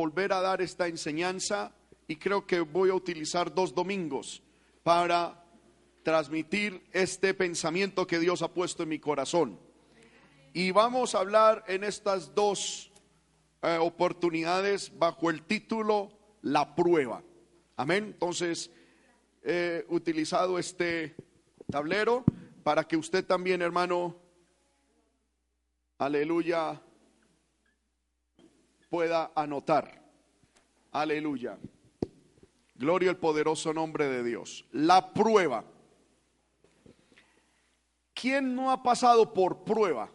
volver a dar esta enseñanza y creo que voy a utilizar dos domingos para transmitir este pensamiento que Dios ha puesto en mi corazón. Y vamos a hablar en estas dos eh, oportunidades bajo el título La prueba. Amén. Entonces, he utilizado este tablero para que usted también, hermano, aleluya, pueda anotar. Aleluya. Gloria al poderoso nombre de Dios. La prueba. ¿Quién no ha pasado por prueba?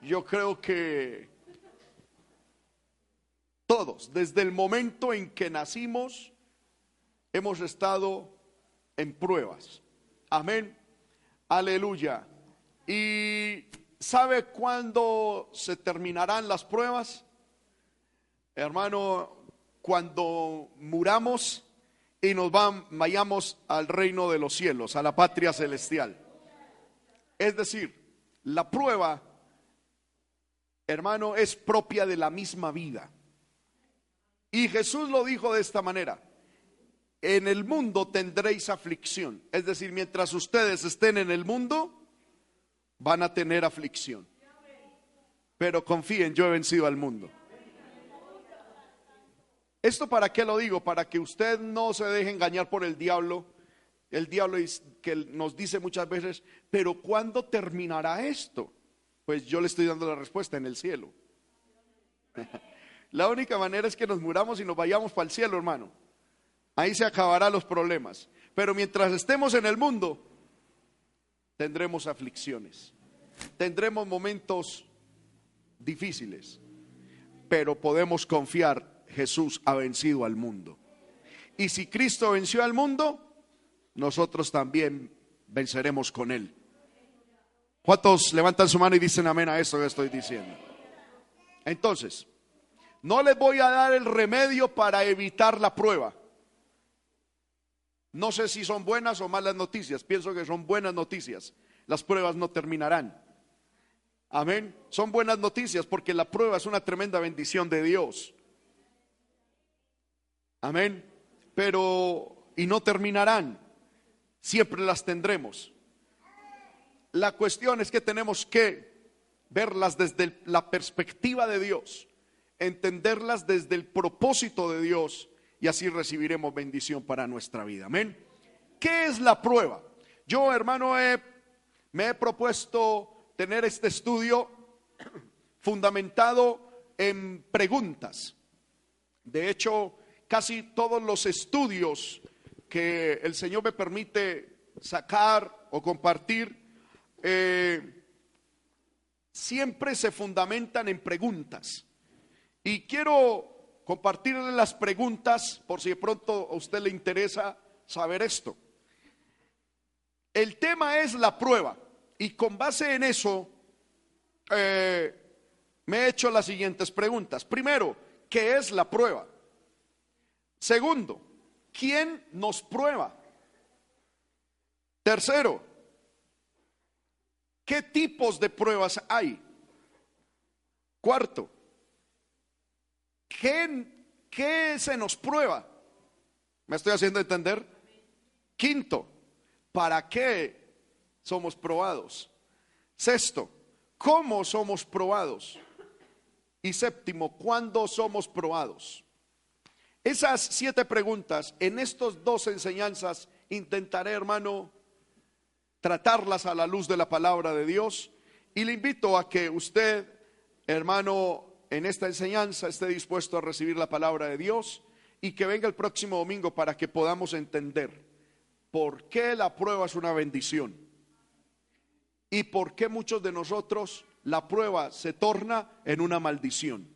Yo creo que todos, desde el momento en que nacimos, hemos estado en pruebas. Amén. Aleluya. ¿Y sabe cuándo se terminarán las pruebas? Hermano, cuando muramos y nos vayamos al reino de los cielos, a la patria celestial. Es decir, la prueba, hermano, es propia de la misma vida. Y Jesús lo dijo de esta manera, en el mundo tendréis aflicción. Es decir, mientras ustedes estén en el mundo, van a tener aflicción. Pero confíen, yo he vencido al mundo. ¿Esto para qué lo digo? Para que usted no se deje engañar por el diablo. El diablo que nos dice muchas veces, pero ¿cuándo terminará esto? Pues yo le estoy dando la respuesta en el cielo. La única manera es que nos muramos y nos vayamos para el cielo, hermano. Ahí se acabarán los problemas. Pero mientras estemos en el mundo, tendremos aflicciones. Tendremos momentos difíciles. Pero podemos confiar Jesús ha vencido al mundo. Y si Cristo venció al mundo, nosotros también venceremos con Él. ¿Cuántos levantan su mano y dicen amén a esto que estoy diciendo? Entonces, no les voy a dar el remedio para evitar la prueba. No sé si son buenas o malas noticias. Pienso que son buenas noticias. Las pruebas no terminarán. Amén. Son buenas noticias porque la prueba es una tremenda bendición de Dios. Amén. Pero, y no terminarán, siempre las tendremos. La cuestión es que tenemos que verlas desde la perspectiva de Dios, entenderlas desde el propósito de Dios y así recibiremos bendición para nuestra vida. Amén. ¿Qué es la prueba? Yo, hermano, me he propuesto tener este estudio fundamentado en preguntas. De hecho, casi todos los estudios que el Señor me permite sacar o compartir, eh, siempre se fundamentan en preguntas. Y quiero compartirle las preguntas por si de pronto a usted le interesa saber esto. El tema es la prueba y con base en eso eh, me he hecho las siguientes preguntas. Primero, ¿qué es la prueba? Segundo, ¿quién nos prueba? Tercero, ¿qué tipos de pruebas hay? Cuarto, ¿qué, se nos prueba? ¿Me estoy haciendo entender? Quinto, ¿para qué somos probados? Sexto, ¿cómo somos probados? Y séptimo, ¿cuándo somos probados? Esas siete preguntas en estos dos enseñanzas intentaré, hermano, tratarlas a la luz de la palabra de Dios y le invito a que usted, hermano, en esta enseñanza esté dispuesto a recibir la palabra de Dios y que venga el próximo domingo para que podamos entender por qué la prueba es una bendición y por qué muchos de nosotros la prueba se torna en una maldición.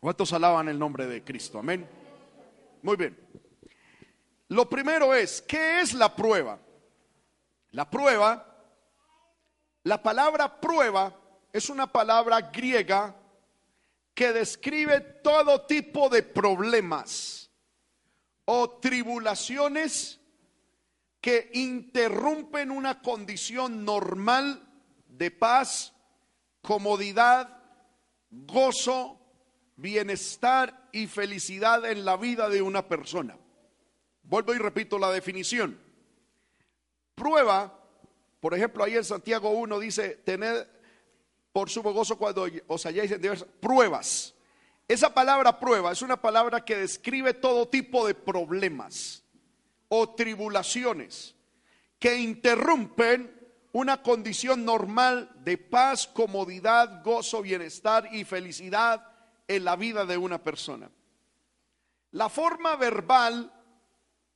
¿Cuántos alaban el nombre de Cristo? Amén. Muy bien. Lo primero es, ¿qué es la prueba? La prueba, la palabra prueba es una palabra griega que describe todo tipo de problemas o tribulaciones que interrumpen una condición normal de paz, comodidad, gozo, bienestar y felicidad en la vida de una persona. Vuelvo y repito la definición. Prueba, por ejemplo, ahí en Santiago 1 dice, tened por su gozo cuando os halláis en diversas pruebas. Esa palabra prueba es una palabra que describe todo tipo de problemas o tribulaciones que interrumpen una condición normal de paz, comodidad, gozo, bienestar y felicidad en la vida de una persona. La forma verbal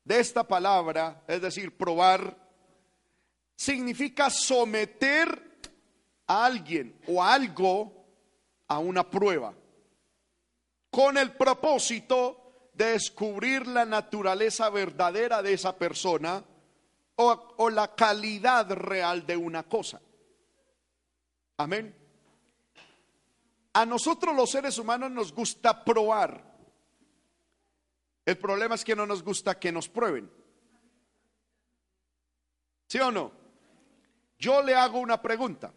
de esta palabra, es decir, probar, significa someter a alguien o a algo a una prueba, con el propósito de descubrir la naturaleza verdadera de esa persona o, o la calidad real de una cosa. Amén. A nosotros los seres humanos nos gusta probar. El problema es que no nos gusta que nos prueben. ¿Sí o no? Yo le hago una pregunta.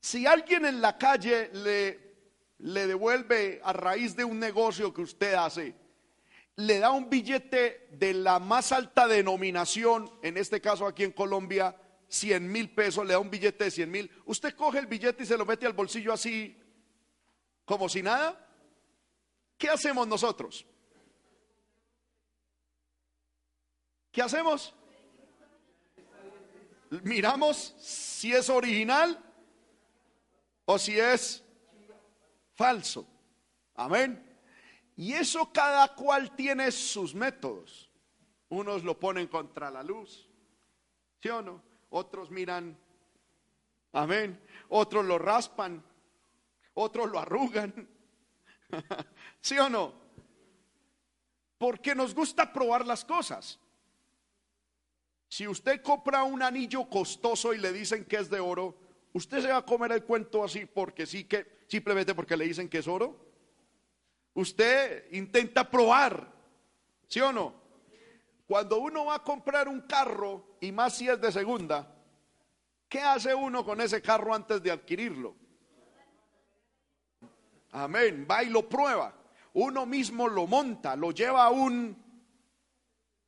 Si alguien en la calle le, devuelve a raíz de un negocio que usted hace, le da un billete de la más alta denominación, en este caso aquí en Colombia, 100 mil pesos, le da un billete de 100 mil, usted coge el billete y se lo mete al bolsillo así, como si nada. ¿Qué hacemos nosotros? ¿Qué hacemos? Miramos si es original o si es falso. Amén. Y eso cada cual tiene sus métodos. Unos lo ponen contra la luz, ¿sí o no? Otros miran, amén. Otros lo raspan, otros lo arrugan, ¿sí o no? Porque nos gusta probar las cosas. Si usted compra un anillo costoso y le dicen que es de oro, ¿Usted se va a comer el cuento así porque sí que, simplemente porque le dicen que es oro? Usted intenta probar, ¿sí o no? Cuando uno va a comprar un carro, y más si es de segunda, ¿qué hace uno con ese carro antes de adquirirlo? Amén, va y lo prueba. Uno mismo lo monta, lo lleva a un,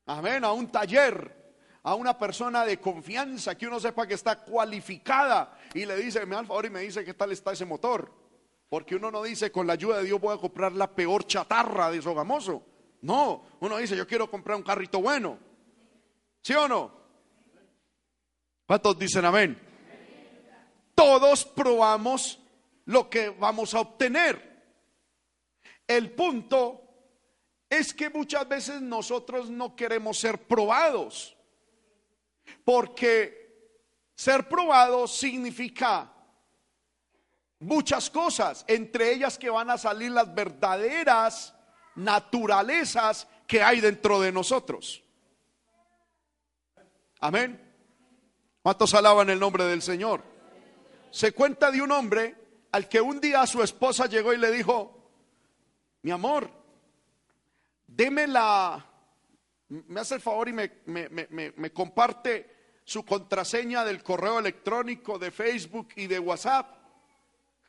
amén, a un taller a una persona de confianza que uno sepa que está cualificada y le dice, me da el favor y me dice qué tal está ese motor. Porque uno no dice, con la ayuda de Dios voy a comprar la peor chatarra de Sogamoso. No, uno dice, yo quiero comprar un carrito bueno. ¿Sí o no? ¿Cuántos dicen amén? Todos probamos lo que vamos a obtener. El punto es que muchas veces nosotros no queremos ser probados. Porque ser probado significa muchas cosas, entre ellas que van a salir las verdaderas naturalezas que hay dentro de nosotros. Amén. ¿Cuántos alaban el nombre del Señor? Se cuenta de un hombre al que un día su esposa llegó y le dijo, mi amor, deme la, me hace el favor y me, comparte su contraseña del correo electrónico, de Facebook y de WhatsApp.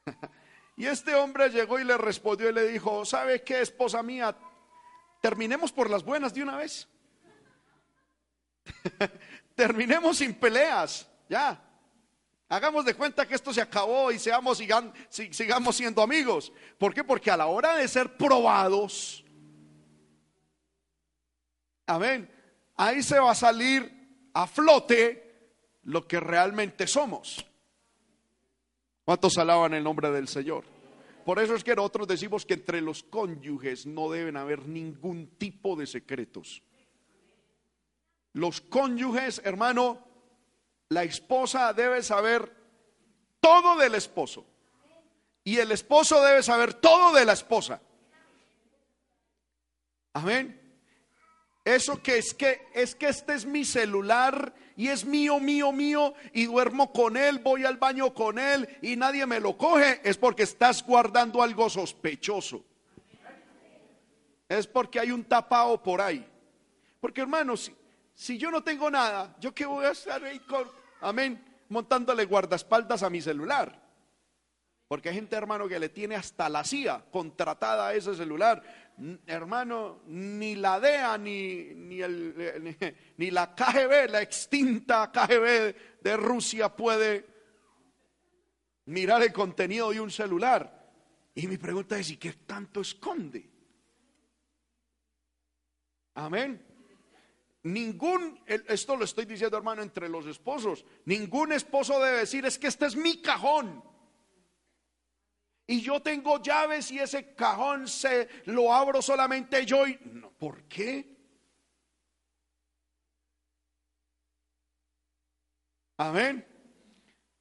y este hombre llegó y le respondió y le dijo, ¿sabe qué, esposa mía? Terminemos por las buenas de una vez. Terminemos sin peleas, ya. Hagamos de cuenta que esto se acabó y seamos, sigamos siendo amigos. ¿Por qué? Porque a la hora de ser probados, Amén. Ahí se va a salir a flote lo que realmente somos. ¿Cuántos alaban el nombre del Señor? Por eso es que nosotros decimos que entre los cónyuges no deben haber ningún tipo de secretos. Los cónyuges, hermano, la esposa debe saber todo del esposo. Y el esposo debe saber todo de la esposa. Amén. Eso que es que es que este es mi celular y es mío, mío, mío y duermo con él, voy al baño con él y nadie me lo coge, es porque estás guardando algo sospechoso. Es porque hay un tapado por ahí. Porque hermanos, si, yo no tengo nada, yo qué voy a estar ahí con, amén, montándole guardaespaldas a mi celular. Porque hay gente, hermano, que le tiene hasta la CIA contratada a ese celular. Hermano, ni la DEA, ni, ni, la KGB, la extinta KGB de Rusia puede mirar el contenido de un celular. Y mi pregunta es, ¿y qué tanto esconde? Amén. Ningún, esto lo estoy diciendo hermano entre los esposos, ningún esposo debe decir es que este es mi cajón. Y yo tengo llaves y ese cajón se lo abro solamente yo. Y, ¿Por qué? Amén.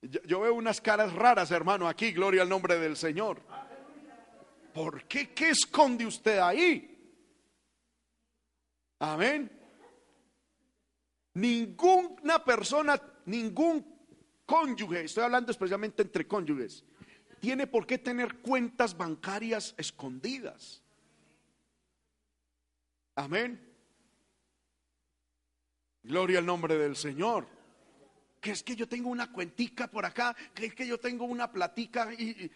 Yo, veo unas caras raras, hermano, aquí, gloria al nombre del Señor. ¿Por qué? ¿Qué esconde usted ahí? Amén. Ninguna persona, ningún cónyuge, estoy hablando especialmente entre cónyuges, tiene por qué tener cuentas bancarias escondidas. Amén. Gloria al nombre del Señor. Que es que yo tengo una cuentica por acá, que es que yo tengo una platica y,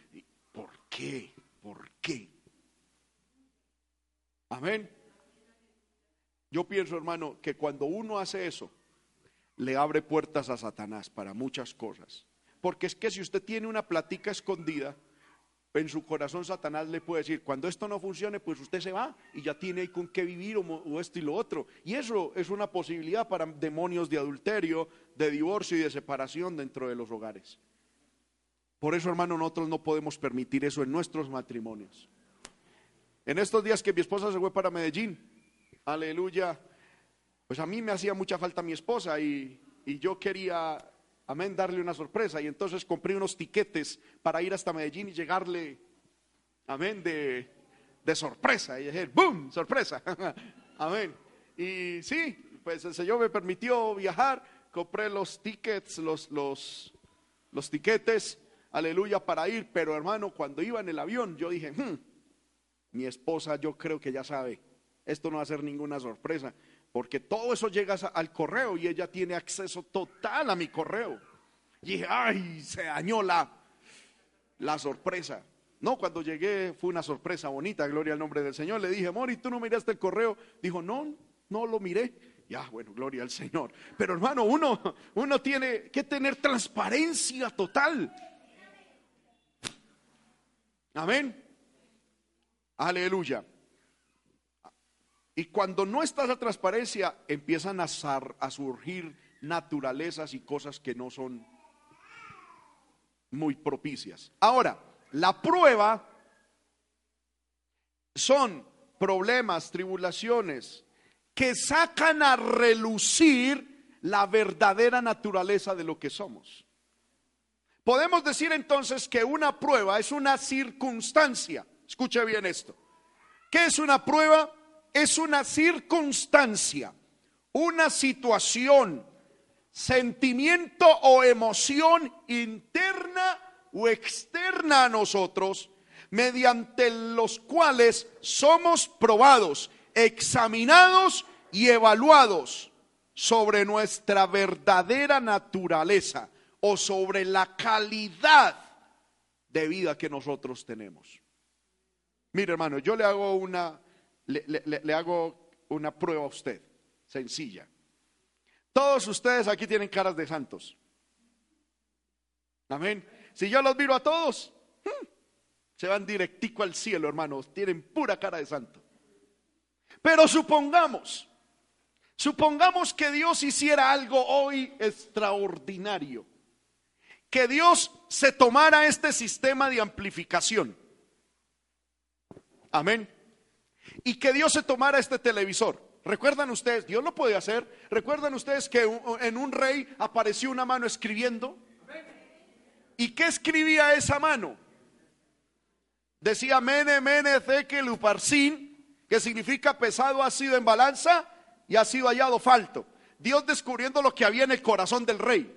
¿por qué? ¿Por qué? Amén. Yo pienso, hermano, que cuando uno hace eso, le abre puertas a Satanás para muchas cosas. Porque es que si usted tiene una platica escondida, en su corazón Satanás le puede decir, cuando esto no funcione, pues usted se va y ya tiene con qué vivir o, esto y lo otro. Y eso es una posibilidad para demonios de adulterio, de divorcio y de separación dentro de los hogares. Por eso, hermano, nosotros no podemos permitir eso en nuestros matrimonios. En estos días que mi esposa se fue para Medellín, aleluya, pues a mí me hacía mucha falta mi esposa y yo quería amén, darle una sorpresa. Y entonces compré unos tiquetes para ir hasta Medellín y llegarle, amén, de, sorpresa. Y dije, ¡boom! Sorpresa. amén. Y sí, pues el Señor me permitió viajar, compré los tickets, los, los, los tiquetes, aleluya, para ir. Pero hermano, cuando iba en el avión, yo dije, hmm, mi esposa yo creo que ya sabe, esto no va a ser ninguna sorpresa. Porque todo eso llega al correo y ella tiene acceso total a mi correo. Y dije, ay, se dañó la, la sorpresa. No, cuando llegué fue una sorpresa bonita, gloria al nombre del Señor. Le dije, Mori, ¿tú no miraste el correo? Dijo, no, no lo miré. Ya, bueno, gloria al Señor. Pero hermano, uno, uno tiene que tener transparencia total. Amén. Aleluya. Y cuando no está esa transparencia, empiezan a, a surgir naturalezas y cosas que no son muy propicias. Ahora, la prueba son problemas, tribulaciones que sacan a relucir la verdadera naturaleza de lo que somos. Podemos decir entonces que una prueba es una circunstancia. Escuche bien esto. ¿Qué es una prueba? Es una circunstancia, una situación, sentimiento o emoción interna o externa a nosotros, mediante los cuales somos probados, examinados y evaluados sobre nuestra verdadera naturaleza o sobre la calidad de vida que nosotros tenemos. Mire hermano, yo le hago una le, hago una prueba a usted, sencilla. Todos ustedes aquí tienen caras de santos. Amén. Si yo los miro a todos, hmm, se van directico al cielo, hermanos. Tienen pura cara de santo. Pero supongamos, supongamos que Dios hiciera algo hoy extraordinario. Que Dios se tomara este sistema de amplificación. Amén y que Dios se tomara este televisor. ¿Recuerdan ustedes? Dios lo puede hacer. ¿Recuerdan ustedes que en un rey apareció una mano escribiendo? ¿Y qué escribía esa mano? Decía mene, mene, zeke, luparsin, que significa pesado ha sido en balanza y ha sido hallado falto. Dios descubriendo lo que había en el corazón del rey.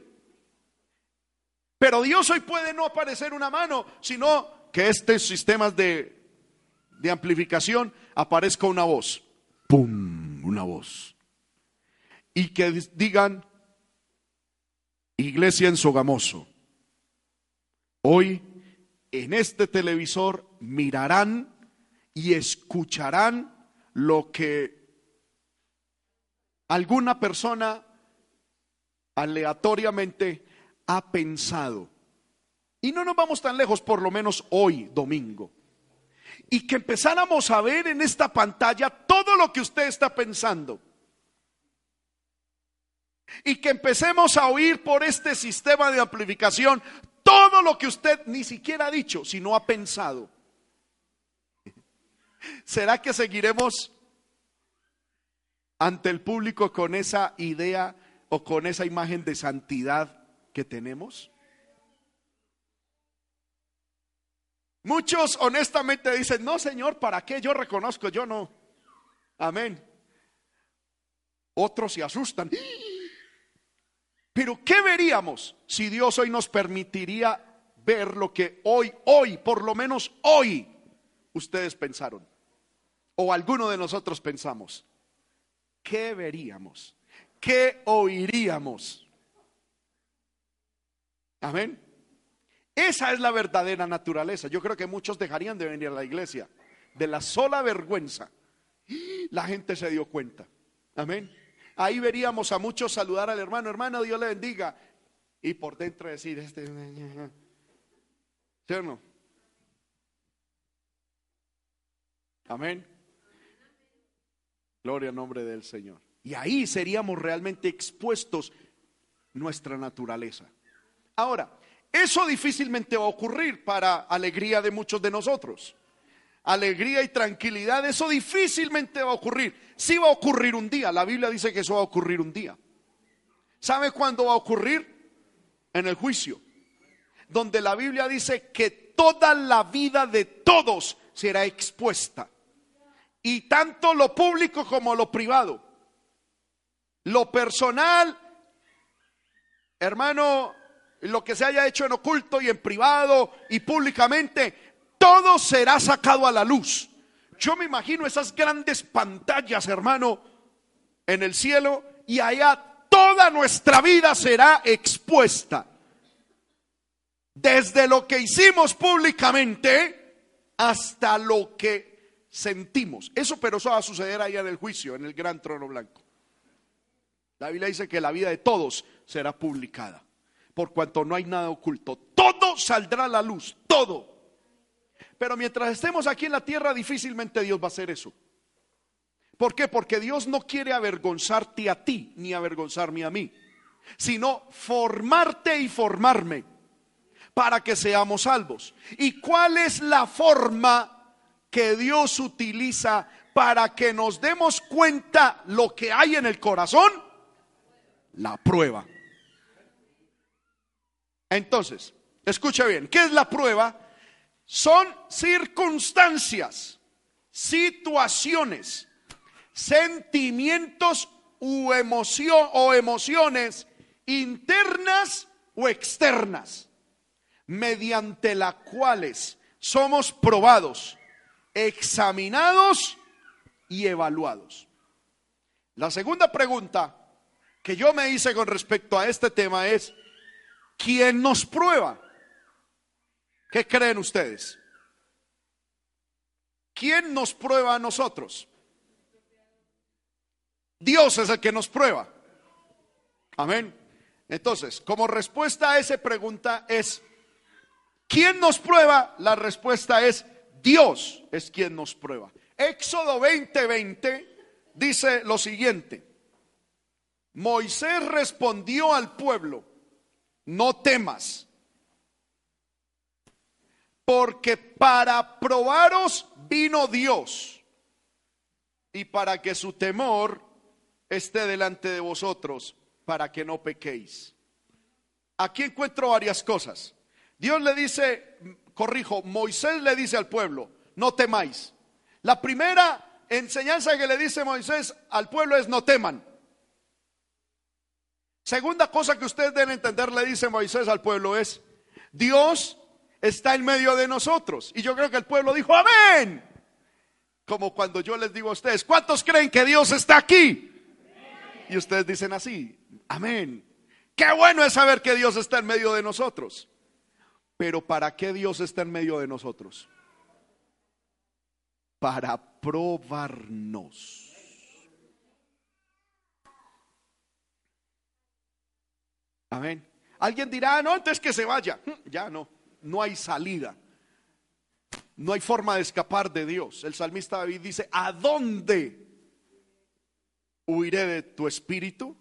Pero Dios hoy puede no aparecer una mano, sino que estos sistemas de de amplificación aparezca una voz. ¡Pum! Una voz. Y que digan, iglesia en Sogamoso, hoy en este televisor mirarán y escucharán lo que alguna persona aleatoriamente ha pensado. Y no nos vamos tan lejos, por lo menos hoy, domingo. Y que empezáramos a ver en esta pantalla todo lo que usted está pensando. Y que empecemos a oír por este sistema de amplificación todo lo que usted ni siquiera ha dicho, sino ha pensado. ¿Será que seguiremos ante el público con esa idea o con esa imagen de santidad que tenemos? Muchos honestamente dicen, no Señor, ¿para qué? Yo reconozco, yo no. Amén. Otros se asustan. Pero ¿qué veríamos si Dios hoy nos permitiría ver lo que hoy, hoy, por lo menos hoy, ustedes pensaron? O alguno de nosotros pensamos. ¿Qué veríamos? ¿Qué oiríamos? Amén. Esa es la verdadera naturaleza. Yo creo que muchos dejarían de venir a la iglesia. De la sola vergüenza. La gente se dio cuenta. Amén. Ahí veríamos a muchos saludar al hermano, hermano, Dios le bendiga. Y por dentro decir, este... ¿Sí o no? Amén. Gloria al nombre del Señor. Y ahí seríamos realmente expuestos nuestra naturaleza. Ahora, eso difícilmente va a ocurrir para alegría de muchos de nosotros. Alegría y tranquilidad, eso difícilmente va a ocurrir. Sí va a ocurrir un día, la Biblia dice que eso va a ocurrir un día. ¿Sabe cuándo va a ocurrir? En el juicio, donde la Biblia dice que toda la vida de todos será expuesta. Y tanto lo público como lo privado. Lo personal, hermano, lo que se haya hecho en oculto y en privado y públicamente, todo será sacado a la luz. Yo me imagino esas grandes pantallas, hermano, en el cielo y allá toda nuestra vida será expuesta. Desde lo que hicimos públicamente hasta lo que sentimos. Eso, pero eso va a suceder allá en el juicio, en el gran trono blanco. La Biblia dice que la vida de todos será publicada por cuanto no hay nada oculto. Todo saldrá a la luz, todo. Pero mientras estemos aquí en la tierra, difícilmente Dios va a hacer eso. ¿Por qué? Porque Dios no quiere avergonzarte a ti, ni avergonzarme a mí, sino formarte y formarme para que seamos salvos. ¿Y cuál es la forma que Dios utiliza para que nos demos cuenta lo que hay en el corazón? La prueba. Entonces, escucha bien, ¿qué es la prueba? Son circunstancias, situaciones, sentimientos u o emociones internas o externas, mediante las cuales somos probados, examinados y evaluados. La segunda pregunta que yo me hice con respecto a este tema es, ¿quién nos prueba? ¿Qué creen ustedes? ¿Quién nos prueba a nosotros? Dios es el que nos prueba. Amén. Entonces, como respuesta a esa pregunta es, ¿quién nos prueba? La respuesta es, Dios es quien nos prueba. Éxodo 20:20 dice lo siguiente. Moisés respondió al pueblo, no temas, porque para probaros vino Dios y para que su temor esté delante de vosotros, para que no pequéis. Aquí encuentro varias cosas. Dios le dice, corrijo, Moisés le dice al pueblo, no temáis. La primera enseñanza que le dice Moisés al pueblo es no teman. Segunda cosa que ustedes deben entender, le dice Moisés al pueblo, es, Dios está en medio de nosotros. Y yo creo que el pueblo dijo, amén. Como cuando yo les digo a ustedes, ¿cuántos creen que Dios está aquí? Y ustedes dicen así, amén. Qué bueno es saber que Dios está en medio de nosotros. Pero ¿para qué Dios está en medio de nosotros? Para probarnos. Amén. Alguien dirá, no, antes que se vaya. Mm, ya no, no hay salida. No hay forma de escapar de Dios. El salmista David dice, ¿a dónde huiré de tu espíritu?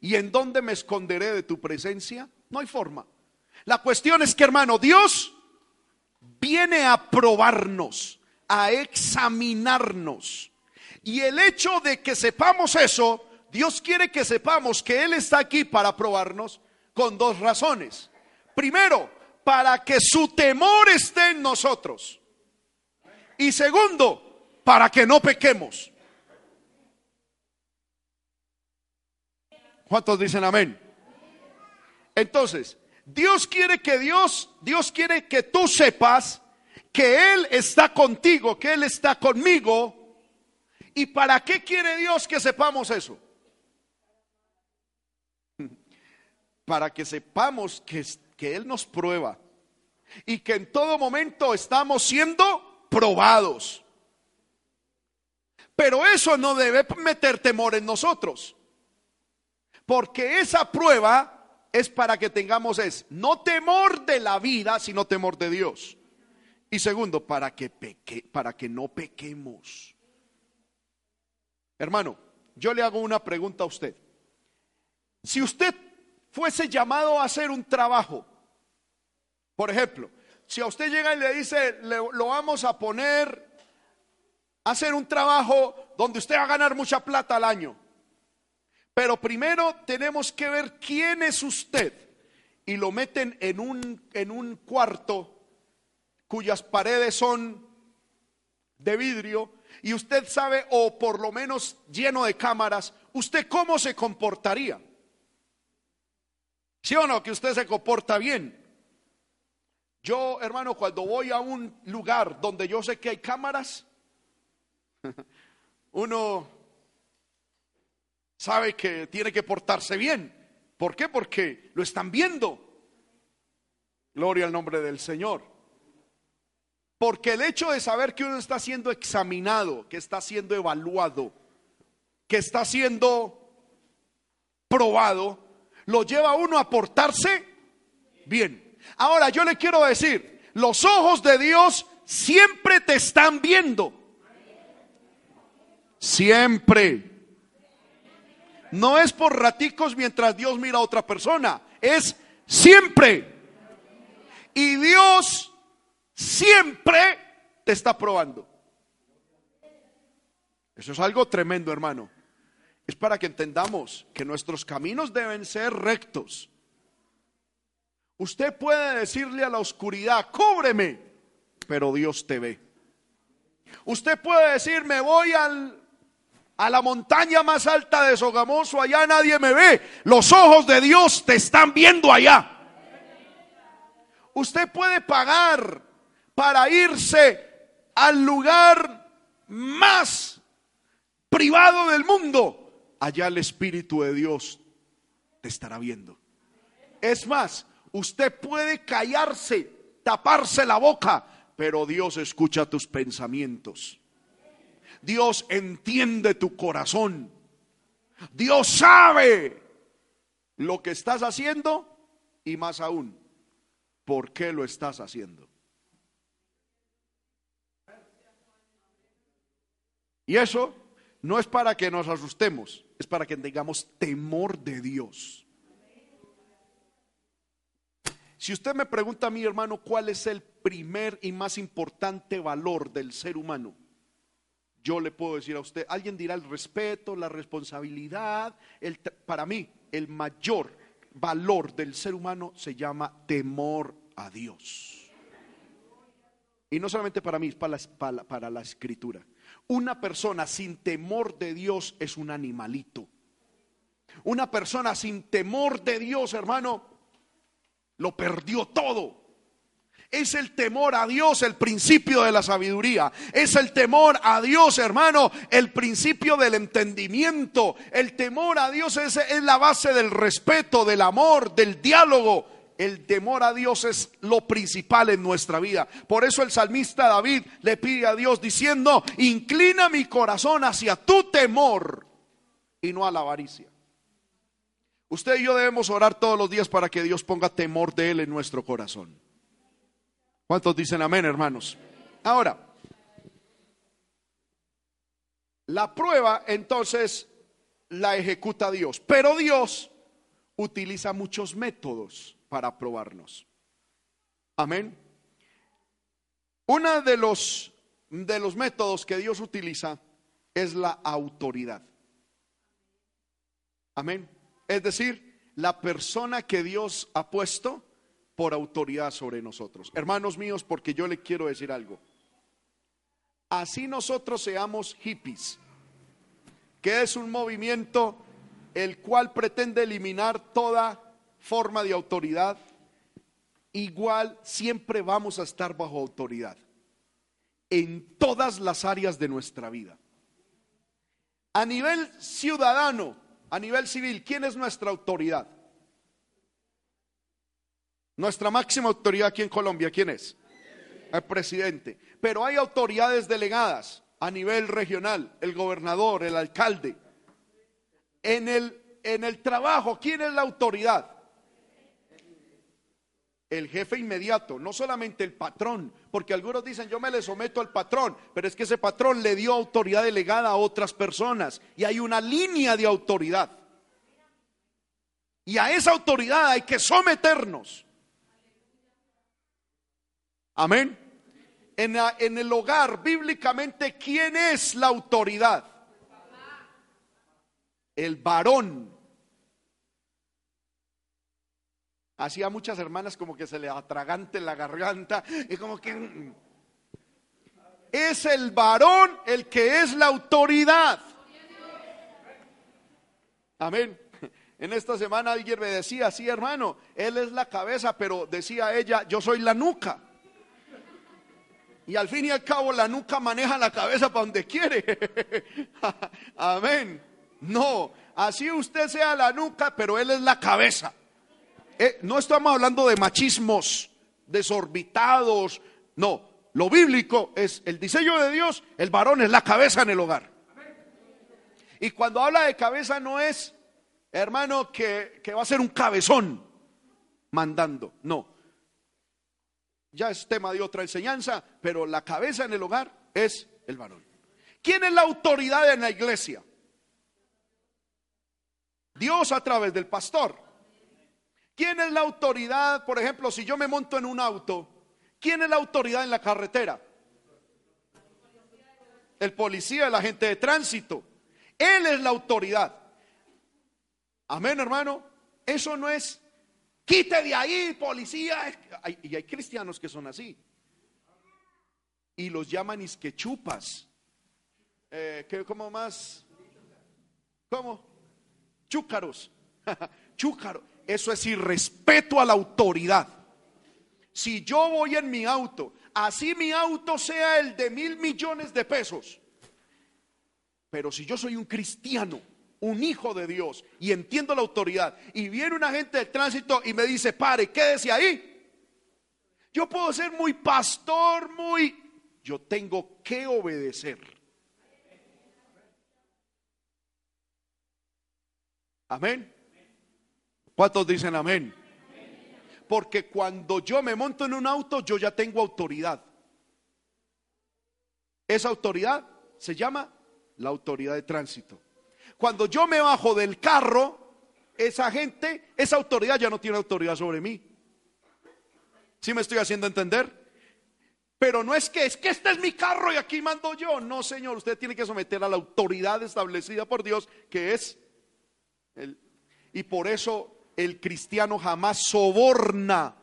¿Y en dónde me esconderé de tu presencia? No hay forma. La cuestión es que, hermano, Dios viene a probarnos, a examinarnos. Y el hecho de que sepamos eso, Dios quiere que sepamos que Él está aquí para probarnos con dos razones. Primero, para que su temor esté en nosotros. Y segundo, para que no pequemos. ¿Cuántos dicen amén? Entonces, Dios quiere que Dios, Dios quiere que tú sepas que Él está contigo, que Él está conmigo. ¿Y para qué quiere Dios que sepamos eso? Para que sepamos que, que Él nos prueba y que en todo momento estamos siendo probados. Pero eso no debe meter temor en nosotros. Porque esa prueba es para que tengamos es no temor de la vida, sino temor de Dios. Y segundo, para que peque, para que no pequemos. Hermano, yo le hago una pregunta a usted. Si usted fuese llamado a hacer un trabajo, por ejemplo, si a usted llega y le dice, lo vamos a poner a hacer un trabajo donde usted va a ganar mucha plata al año. Pero primero tenemos que ver quién es usted. Y lo meten en un, en un cuarto cuyas paredes son de vidrio y usted sabe, o por lo menos lleno de cámaras, usted cómo se comportaría. ¿Sí o no? Que usted se comporta bien. Yo, hermano, cuando voy a un lugar donde yo sé que hay cámaras, uno sabe que tiene que portarse bien. ¿Por qué? Porque lo están viendo. Gloria al nombre del Señor. Porque el hecho de saber que uno está siendo examinado, que está siendo evaluado, que está siendo probado, lo lleva a uno a portarse bien. Ahora yo le quiero decir, los ojos de Dios siempre te están viendo. Siempre. No es por raticos mientras Dios mira a otra persona, es siempre. Y Dios siempre te está probando. Eso es algo tremendo, hermano. Es para que entendamos que nuestros caminos deben ser rectos. Usted puede decirle a la oscuridad, cúbreme, pero Dios te ve. Usted puede decir, me voy al a la montaña más alta de Sogamoso, allá nadie me ve. Los ojos de Dios te están viendo allá. Usted puede pagar para irse al lugar más privado del mundo. Allá el Espíritu de Dios te estará viendo. Es más, usted puede callarse, taparse la boca, pero Dios escucha tus pensamientos. Dios entiende tu corazón. Dios sabe lo que estás haciendo y más aún, por qué lo estás haciendo. Y eso no es para que nos asustemos, es para que tengamos temor de Dios. Si usted me pregunta a mi hermano cuál es el primer y más importante valor del ser humano, yo le puedo decir a usted, alguien dirá el respeto, la responsabilidad, el, para mí el mayor valor del ser humano se llama temor a Dios. Y no solamente para mí, es para la, para la escritura. Una persona sin temor de Dios es un animalito. Una persona sin temor de Dios, hermano, lo perdió todo. Es el temor a Dios el principio de la sabiduría. Es el temor a Dios, hermano, el principio del entendimiento. El temor a Dios es, la base del respeto, del amor, del diálogo. El temor a Dios es lo principal en nuestra vida. Por eso el salmista David le pide a Dios diciendo, inclina mi corazón hacia tu temor y no a la avaricia. Usted y yo debemos orar todos los días para que Dios ponga temor de Él en nuestro corazón. ¿Cuántos dicen amén, hermanos? Ahora, la prueba entonces la ejecuta Dios, pero Dios utiliza muchos métodos para probarnos. Amén. Uno de los, de los métodos que Dios utiliza es la autoridad. Amén. Es decir, la persona que Dios ha puesto por autoridad sobre nosotros. Hermanos míos, porque yo le quiero decir algo. Así nosotros seamos hippies, que es un movimiento el cual pretende eliminar toda forma de autoridad, igual siempre vamos a estar bajo autoridad en todas las áreas de nuestra vida. A nivel ciudadano, a nivel civil, ¿quién es nuestra autoridad? Nuestra máxima autoridad aquí en Colombia, ¿quién es? El presidente. Pero hay autoridades delegadas a nivel regional, el gobernador, el alcalde. En el, en el trabajo, ¿quién es la autoridad? El jefe inmediato, no solamente el patrón, porque algunos dicen yo me le someto al patrón, pero es que ese patrón le dio autoridad delegada a otras personas y hay una línea de autoridad. Y a esa autoridad hay que someternos. Amén. En, el hogar, bíblicamente, ¿quién es la autoridad? El varón. Hacía muchas hermanas como que se le atragante la garganta y como que... Mm. Es el varón el que es la autoridad. Amén. En esta semana alguien me decía, sí hermano, él es la cabeza, pero decía ella, yo soy la nuca. Y al fin y al cabo la nuca maneja la cabeza para donde quiere. Amén. No, así usted sea la nuca, pero él es la cabeza. Eh, no estamos hablando de machismos desorbitados, no. Lo bíblico es el diseño de Dios, el varón es la cabeza en el hogar. Y cuando habla de cabeza no es, hermano, que, que va a ser un cabezón mandando, no. Ya es tema de otra enseñanza, pero la cabeza en el hogar es el varón. ¿Quién es la autoridad en la iglesia? Dios a través del pastor. ¿Quién es la autoridad, por ejemplo, si yo me monto en un auto? ¿Quién es la autoridad en la carretera? El policía, el agente de tránsito. Él es la autoridad. Amén, hermano. Eso no es, quite de ahí, policía. Y hay cristianos que son así. Y los llaman isquechupas. Eh, ¿Cómo más? ¿Cómo? Chúcaros. Chúcaros. Eso es irrespeto a la autoridad. Si yo voy en mi auto, así mi auto sea el de mil millones de pesos, pero si yo soy un cristiano, un hijo de Dios y entiendo la autoridad y viene un agente de tránsito y me dice, pare, quédese ahí. Yo puedo ser muy pastor, muy... Yo tengo que obedecer. Amén. ¿Cuántos dicen amén? Porque cuando yo me monto en un auto, yo ya tengo autoridad. Esa autoridad se llama la autoridad de tránsito. Cuando yo me bajo del carro, esa gente, esa autoridad ya no tiene autoridad sobre mí. ¿Sí me estoy haciendo entender? Pero no es que es que este es mi carro y aquí mando yo. No, Señor, usted tiene que someter a la autoridad establecida por Dios, que es el, y por eso el cristiano jamás soborna.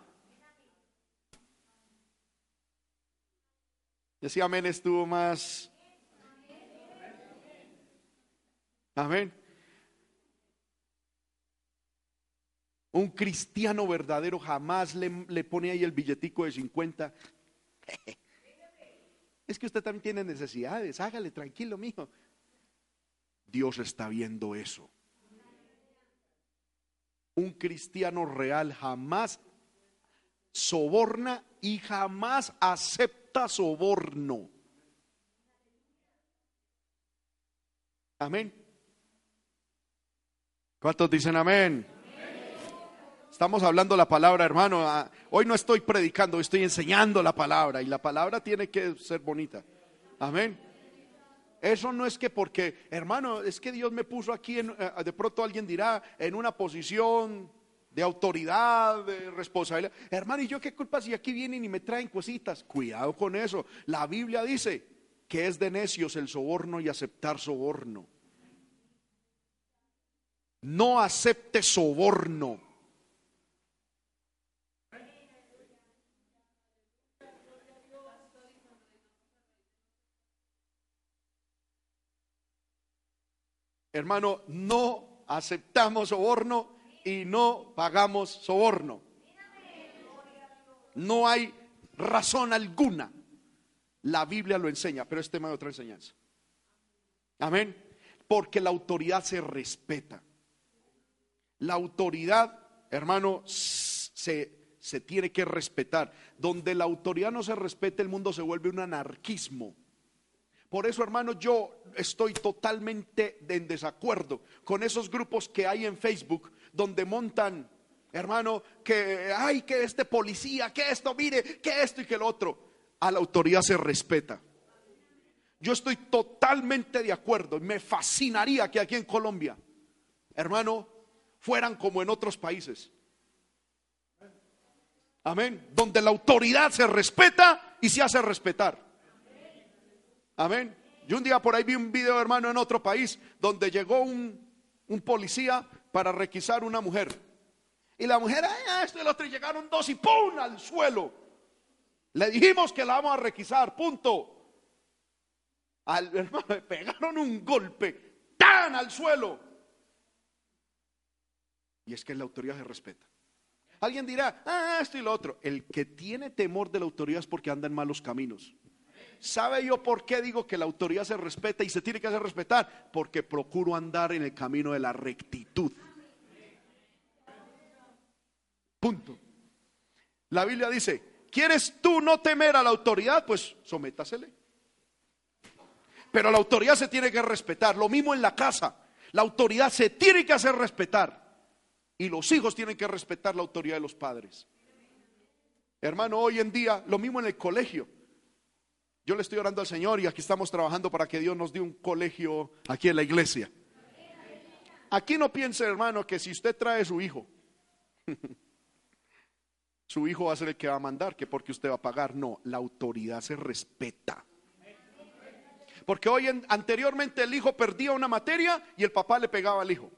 Decía amén, estuvo más. Amén. Un cristiano verdadero jamás le, le, pone ahí el billetico de 50. Es que usted también tiene necesidades, hágale tranquilo, mijo. Dios está viendo eso un cristiano real jamás soborna y jamás acepta soborno. Amén. ¿Cuántos dicen amén? Estamos hablando la palabra, hermano. Ah, hoy no estoy predicando, estoy enseñando la palabra y la palabra tiene que ser bonita. Amén. Eso no es que porque, hermano, es que Dios me puso aquí, eh, de pronto alguien dirá, en una posición de autoridad, de responsabilidad. Hermano, ¿y yo qué culpa si aquí vienen y me traen cositas? Cuidado con eso. La Biblia dice que es de necios el soborno y aceptar soborno. No acepte soborno. Hermano, no aceptamos soborno y no pagamos soborno. No hay razón alguna. La Biblia lo enseña, pero es tema de otra enseñanza. Amén. Porque la autoridad se respeta. La autoridad, hermano, se, se tiene que respetar. Donde la autoridad no se respete, el mundo se vuelve un anarquismo. Por eso, hermano, yo estoy totalmente en desacuerdo con esos grupos que hay en Facebook donde montan, hermano, que ay, que este policía, que esto, mire, que esto y que el otro. A la autoridad se respeta. Yo estoy totalmente de acuerdo. Me fascinaría que aquí en Colombia, hermano, fueran como en otros países. Amén. Donde la autoridad se respeta y se hace respetar. Amén. Yo un día por ahí vi un video, hermano, en otro país, donde llegó un, policía para requisar una mujer. Y la mujer, ay, esto y el otro, y llegaron dos y ¡pum! al suelo. Le dijimos que la vamos a requisar, punto. Al hermano le pegaron un golpe, tan al suelo. Y es que la autoridad se respeta. Alguien dirá, ah, esto y lo otro. El que tiene temor de la autoridad es porque anda en malos caminos. ¿Sabe yo por qué digo que la autoridad se respeta y se tiene que hacer respetar? Porque procuro andar en el camino de la rectitud. Punto. La Biblia dice, ¿quieres tú no temer a la autoridad? Pues sométasele. Pero la autoridad se tiene que respetar. Lo mismo en la casa. La autoridad se tiene que hacer respetar. Y los hijos tienen que respetar la autoridad de los padres. Hermano, hoy en día, lo mismo en el colegio. Yo le estoy orando al Señor y aquí estamos trabajando para que Dios nos dé un colegio aquí en la iglesia. Aquí no piense, hermano, que si usted trae su hijo, su hijo va a ser el que va a mandar, que porque usted va a pagar. No, la autoridad se respeta. Porque hoy en, anteriormente el hijo perdía una materia y el papá le pegaba al hijo.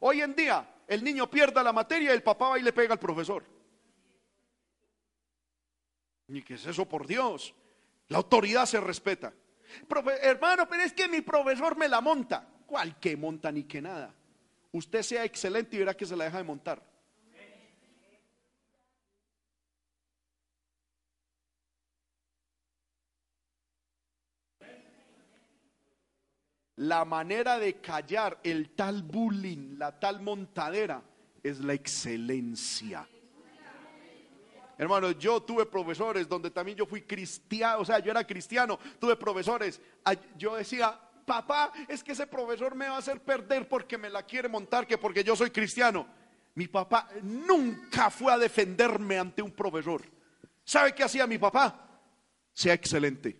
Hoy en día el niño pierde la materia y el papá va y le pega al profesor. ¿Y qué es eso por Dios? La autoridad se respeta. hermano, pero es que mi profesor me la monta. ¿Cuál que monta ni que nada? Usted sea excelente y verá que se la deja de montar. La manera de callar el tal bullying, la tal montadera, es la excelencia. Hermano, yo tuve profesores donde también yo fui cristiano, o sea, yo era cristiano, tuve profesores, yo decía, papá, es que ese profesor me va a hacer perder porque me la quiere montar, que porque yo soy cristiano. Mi papá nunca fue a defenderme ante un profesor. ¿Sabe qué hacía mi papá? Sea excelente.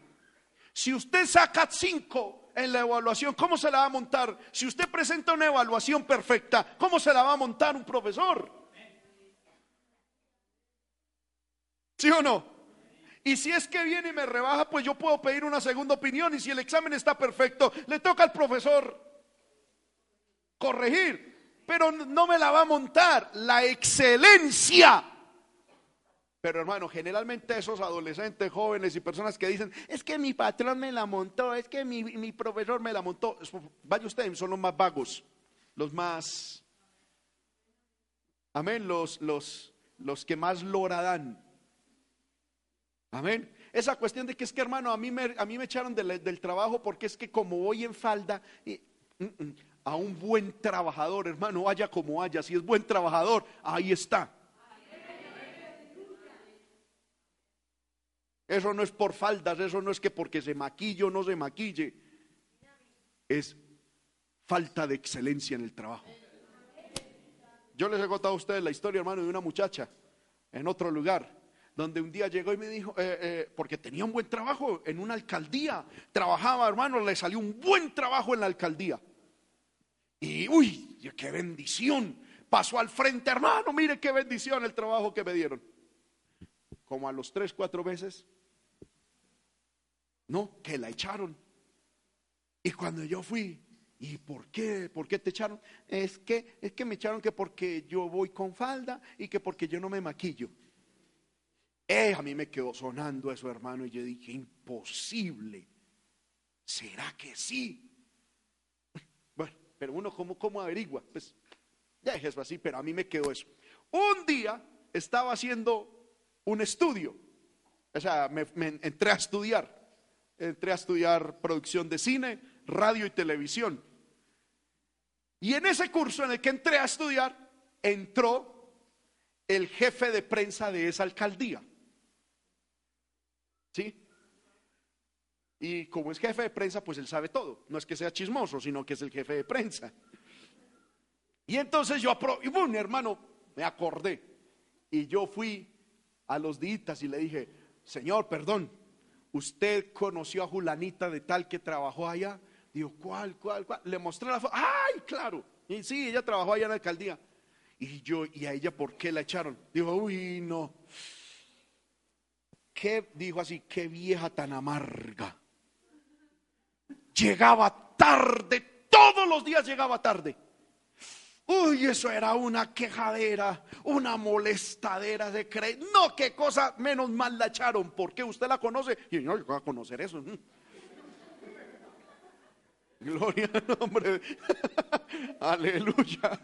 Si usted saca cinco en la evaluación, ¿cómo se la va a montar? Si usted presenta una evaluación perfecta, ¿cómo se la va a montar un profesor? ¿Sí o no? Y si es que viene y me rebaja, pues yo puedo pedir una segunda opinión. Y si el examen está perfecto, le toca al profesor corregir. Pero no me la va a montar. La excelencia. Pero hermano, generalmente esos adolescentes, jóvenes y personas que dicen, es que mi patrón me la montó, es que mi, mi profesor me la montó. Vaya usted, son los más vagos, los más... Amén, los, los, los que más lora dan. Amén. Esa cuestión de que es que hermano, a mí me, a mí me echaron del, trabajo porque es que como voy en falda, mm, mm, a un buen trabajador, hermano, vaya como haya, si es buen trabajador, ahí está. Eso no es por faldas, eso no es que porque se maquille o no se maquille. Es falta de excelencia en el trabajo. Yo les he contado a ustedes la historia, hermano, de una muchacha en otro lugar, donde un día llegó y me dijo, eh, eh, porque tenía un buen trabajo en una alcaldía, trabajaba, hermano, le salió un buen trabajo en la alcaldía. Y, uy, qué bendición. Pasó al frente, hermano, mire qué bendición el trabajo que me dieron. Como a los tres, cuatro meses, no, que la echaron. Y cuando yo fui, ¿y por qué? ¿Por qué te echaron? Es que, es que me echaron que porque yo voy con falda y que porque yo no me maquillo. Eh, a mí me quedó sonando eso, hermano, y yo dije, imposible. ¿Será que sí? Bueno, pero uno, ¿cómo, cómo averigua? Pues ya es así, pero a mí me quedó eso. Un día estaba haciendo un estudio, o sea, me entré a estudiar entré a estudiar producción de cine, radio y televisión. Y en ese curso en el que entré a estudiar, entró el jefe de prensa de esa alcaldía. ¿Sí? Y como es jefe de prensa, pues él sabe todo. No es que sea chismoso, sino que es el jefe de prensa. Y entonces yo, y bueno, hermano, me acordé. Y yo fui a los ditas y le dije, Señor, perdón, usted conoció a Julanita de tal que trabajó allá. Digo, ¿cuál, cuál, cuál? Le mostré la foto. ¡Ay, claro! Y sí, ella trabajó allá en la alcaldía. Y yo, ¿y a ella por qué la echaron? Dijo, uy, no. ¿Qué? Dijo así, qué vieja tan amarga. Llegaba tarde, todos los días llegaba tarde. Uy, eso era una quejadera, una molestadera de creer. No, qué cosa, menos mal la echaron, porque usted la conoce. Y yo no voy a conocer eso. Gloria al nombre. Aleluya.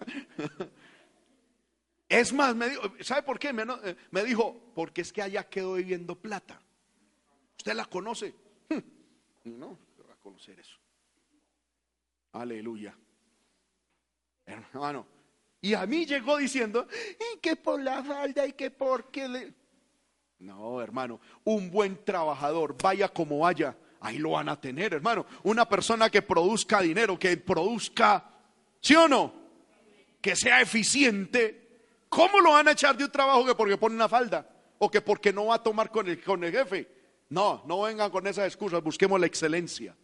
Es más, me dijo, ¿sabe por qué? Eh, me, dijo, porque es que allá quedó viviendo plata. ¿Usted la conoce? No, va a conocer eso. Aleluya. Hermano, y a mí llegó diciendo, y que por la falda y que porque le... No, hermano, un buen trabajador, vaya como vaya, ahí lo van a tener, hermano. Una persona que produzca dinero, que produzca, ¿sí o no? Que sea eficiente. ¿Cómo lo van a echar de un trabajo que porque pone una falda? O que porque no va a tomar con el, con el jefe. No, no vengan con esas excusas, busquemos la excelencia.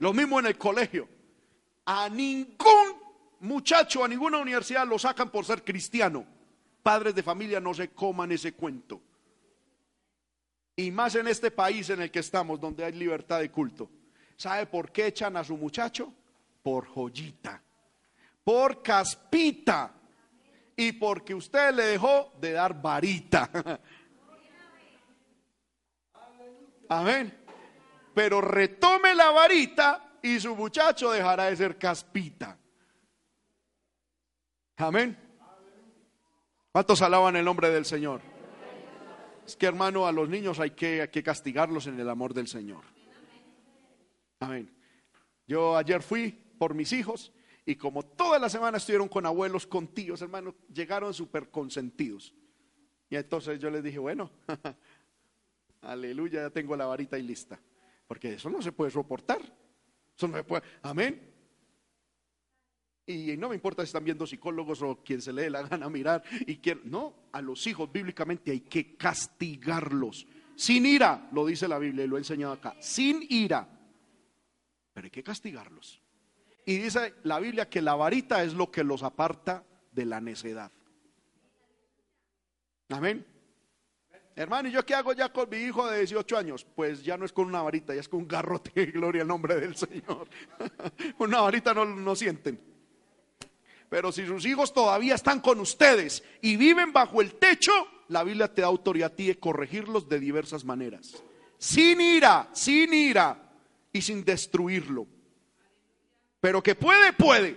Lo mismo en el colegio. A ningún muchacho, a ninguna universidad lo sacan por ser cristiano. Padres de familia no se coman ese cuento. Y más en este país en el que estamos, donde hay libertad de culto. ¿Sabe por qué echan a su muchacho? Por joyita, por caspita y porque usted le dejó de dar varita. Amén. Pero retome la varita y su muchacho dejará de ser caspita. Amén. ¿Cuántos alaban el nombre del Señor? Es que hermano, a los niños hay que, hay que castigarlos en el amor del Señor. Amén. Yo ayer fui por mis hijos y como toda la semana estuvieron con abuelos, con tíos, hermano, llegaron súper consentidos. Y entonces yo les dije, bueno, aleluya, ya tengo la varita y lista. Porque eso no se puede soportar. Eso no se puede. Amén. Y no me importa si están viendo psicólogos o quien se lee la gana mirar. Y quien, no, a los hijos bíblicamente hay que castigarlos. Sin ira, lo dice la Biblia y lo he enseñado acá. Sin ira. Pero hay que castigarlos. Y dice la Biblia que la varita es lo que los aparta de la necedad. Amén. Hermano, ¿y yo qué hago ya con mi hijo de 18 años? Pues ya no es con una varita, ya es con un garrote, gloria al nombre del Señor. una varita no, no sienten. Pero si sus hijos todavía están con ustedes y viven bajo el techo, la Biblia te da autoridad a ti de corregirlos de diversas maneras. Sin ira, sin ira y sin destruirlo. Pero que puede, puede.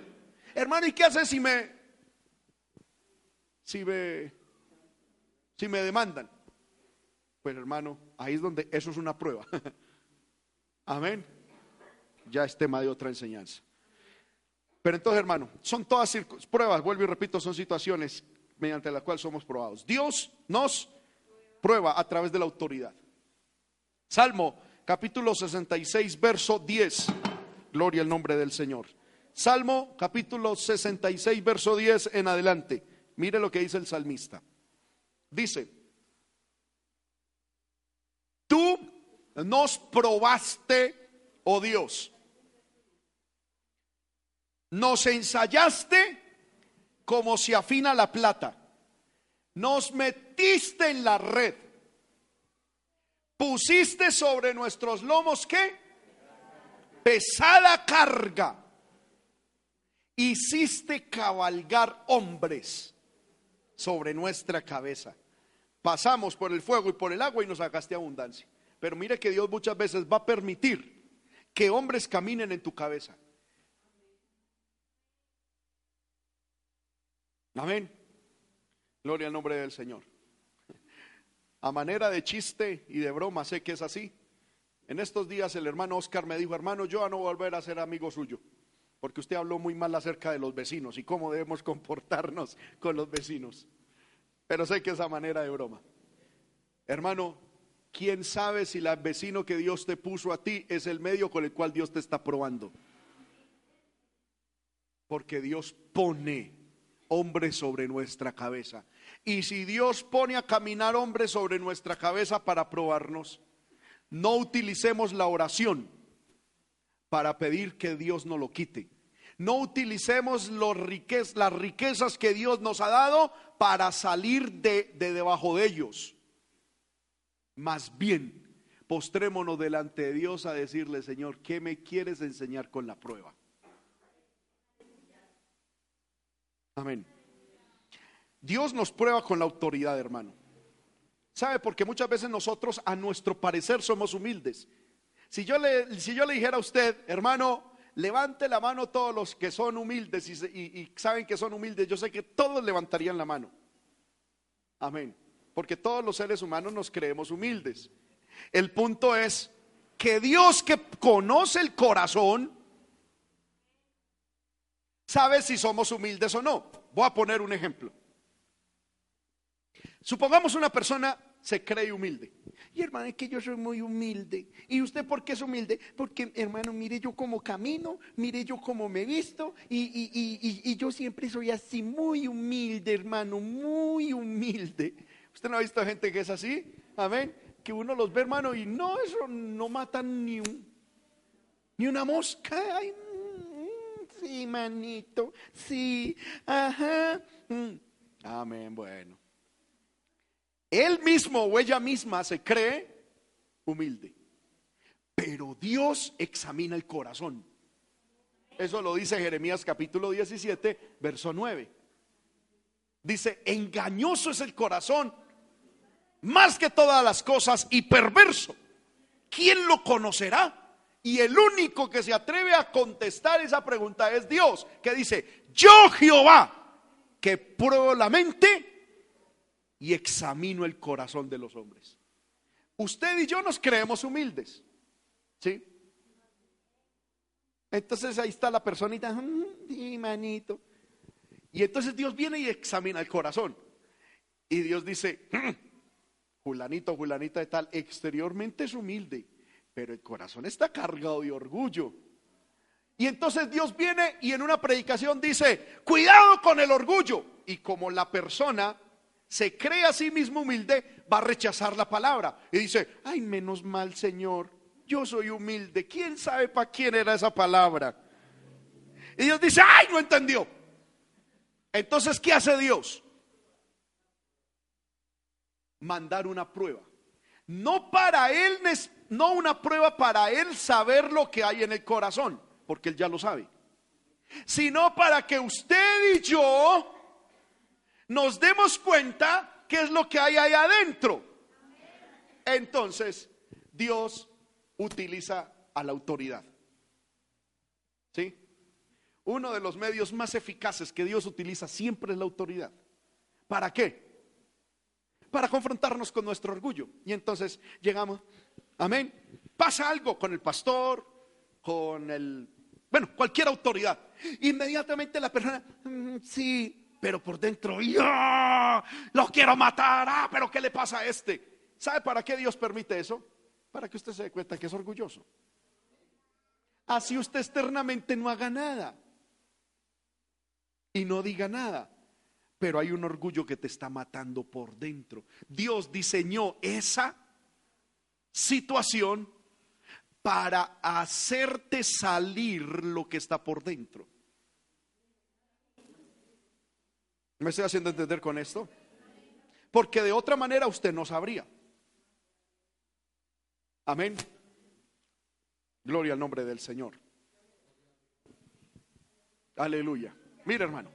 Hermano, ¿y qué hace si me si me si me demandan? Pues hermano, ahí es donde eso es una prueba. Amén. Ya es tema de otra enseñanza. Pero entonces, hermano, son todas pruebas, vuelvo y repito, son situaciones mediante las cuales somos probados. Dios nos prueba a través de la autoridad. Salmo capítulo 66, verso 10. Gloria al nombre del Señor. Salmo capítulo 66, verso 10 en adelante. Mire lo que dice el salmista. Dice, tú nos probaste, oh Dios. Nos ensayaste como se afina la plata. Nos metiste en la red. Pusiste sobre nuestros lomos qué? Pesada carga. Hiciste cabalgar hombres sobre nuestra cabeza. Pasamos por el fuego y por el agua y nos sacaste abundancia. Pero mire que Dios muchas veces va a permitir que hombres caminen en tu cabeza. Amén. Gloria al nombre del Señor. A manera de chiste y de broma, sé que es así. En estos días el hermano Oscar me dijo, hermano, yo a no volver a ser amigo suyo, porque usted habló muy mal acerca de los vecinos y cómo debemos comportarnos con los vecinos. Pero sé que es a manera de broma. Hermano, ¿quién sabe si el vecino que Dios te puso a ti es el medio con el cual Dios te está probando? Porque Dios pone hombres sobre nuestra cabeza. Y si Dios pone a caminar hombres sobre nuestra cabeza para probarnos, no utilicemos la oración para pedir que Dios nos lo quite. No utilicemos las riquezas que Dios nos ha dado para salir de, de debajo de ellos. Más bien, postrémonos delante de Dios a decirle, Señor, ¿qué me quieres enseñar con la prueba? Amén. Dios nos prueba con la autoridad, hermano. ¿Sabe? Porque muchas veces nosotros a nuestro parecer somos humildes. Si yo le, si yo le dijera a usted, hermano, levante la mano todos los que son humildes y, saben que son humildes, yo sé que todos levantarían la mano. Amén. Porque todos los seres humanos nos creemos humildes. El punto es que Dios que conoce el corazón, sabe si somos humildes o no. Voy a poner un ejemplo. Supongamos una persona se cree humilde. Y hermano, es que yo soy muy humilde. ¿Y usted por qué es humilde? Porque, hermano, mire yo cómo camino, mire yo cómo me visto. Y, y, yo siempre soy así, muy humilde, hermano, muy humilde. ¿Usted no ha visto gente que es así? Amén. Que uno los ve, hermano, y no, eso no matan ni un, ni una mosca. Ay, mm, sí, manito, sí, ajá. Mm. Amén, bueno él mismo o ella misma se cree humilde. Pero Dios examina el corazón. Eso lo dice Jeremías capítulo 17, verso 9. Dice, engañoso es el corazón, más que todas las cosas, y perverso. ¿Quién lo conocerá? Y el único que se atreve a contestar esa pregunta es Dios, que dice, yo Jehová, que pruebo la mente y examino el corazón de los hombres. Usted y yo nos creemos humildes. ¿Sí? Entonces ahí está la personita, mm, manito. Y entonces Dios viene y examina el corazón. Y Dios dice, mm, Julanito, Julanita de tal, exteriormente es humilde, pero el corazón está cargado de orgullo. Y entonces Dios viene y en una predicación dice, cuidado con el orgullo. Y como la persona se cree a sí mismo humilde, va a rechazar la palabra. Y dice, ay, menos mal, Señor, yo soy humilde. ¿Quién sabe para quién era esa palabra? Y Dios dice, ay, no entendió. Entonces, ¿qué hace Dios? Mandar una prueba. No para Él, no una prueba para Él saber lo que hay en el corazón, porque Él ya lo sabe. Sino para que usted y yo nos demos cuenta qué es lo que hay ahí adentro. Entonces, Dios utiliza a la autoridad. ¿Sí? Uno de los medios más eficaces que Dios utiliza siempre es la autoridad. ¿Para qué? Para confrontarnos con nuestro orgullo. Y entonces llegamos, amén. Pasa algo con el pastor, con el, bueno, cualquier autoridad. Inmediatamente la persona, mm, sí, pero por dentro, ¡ya! Lo quiero matar, ah, pero ¿qué le pasa a este? ¿Sabe para qué Dios permite eso? Para que usted se dé cuenta que es orgulloso. Así usted externamente no haga nada y no diga nada. Pero hay un orgullo que te está matando por dentro. Dios diseñó esa situación para hacerte salir lo que está por dentro. ¿Me estoy haciendo entender con esto? Porque de otra manera usted no sabría. Amén. Gloria al nombre del Señor. Aleluya. Mira, hermano.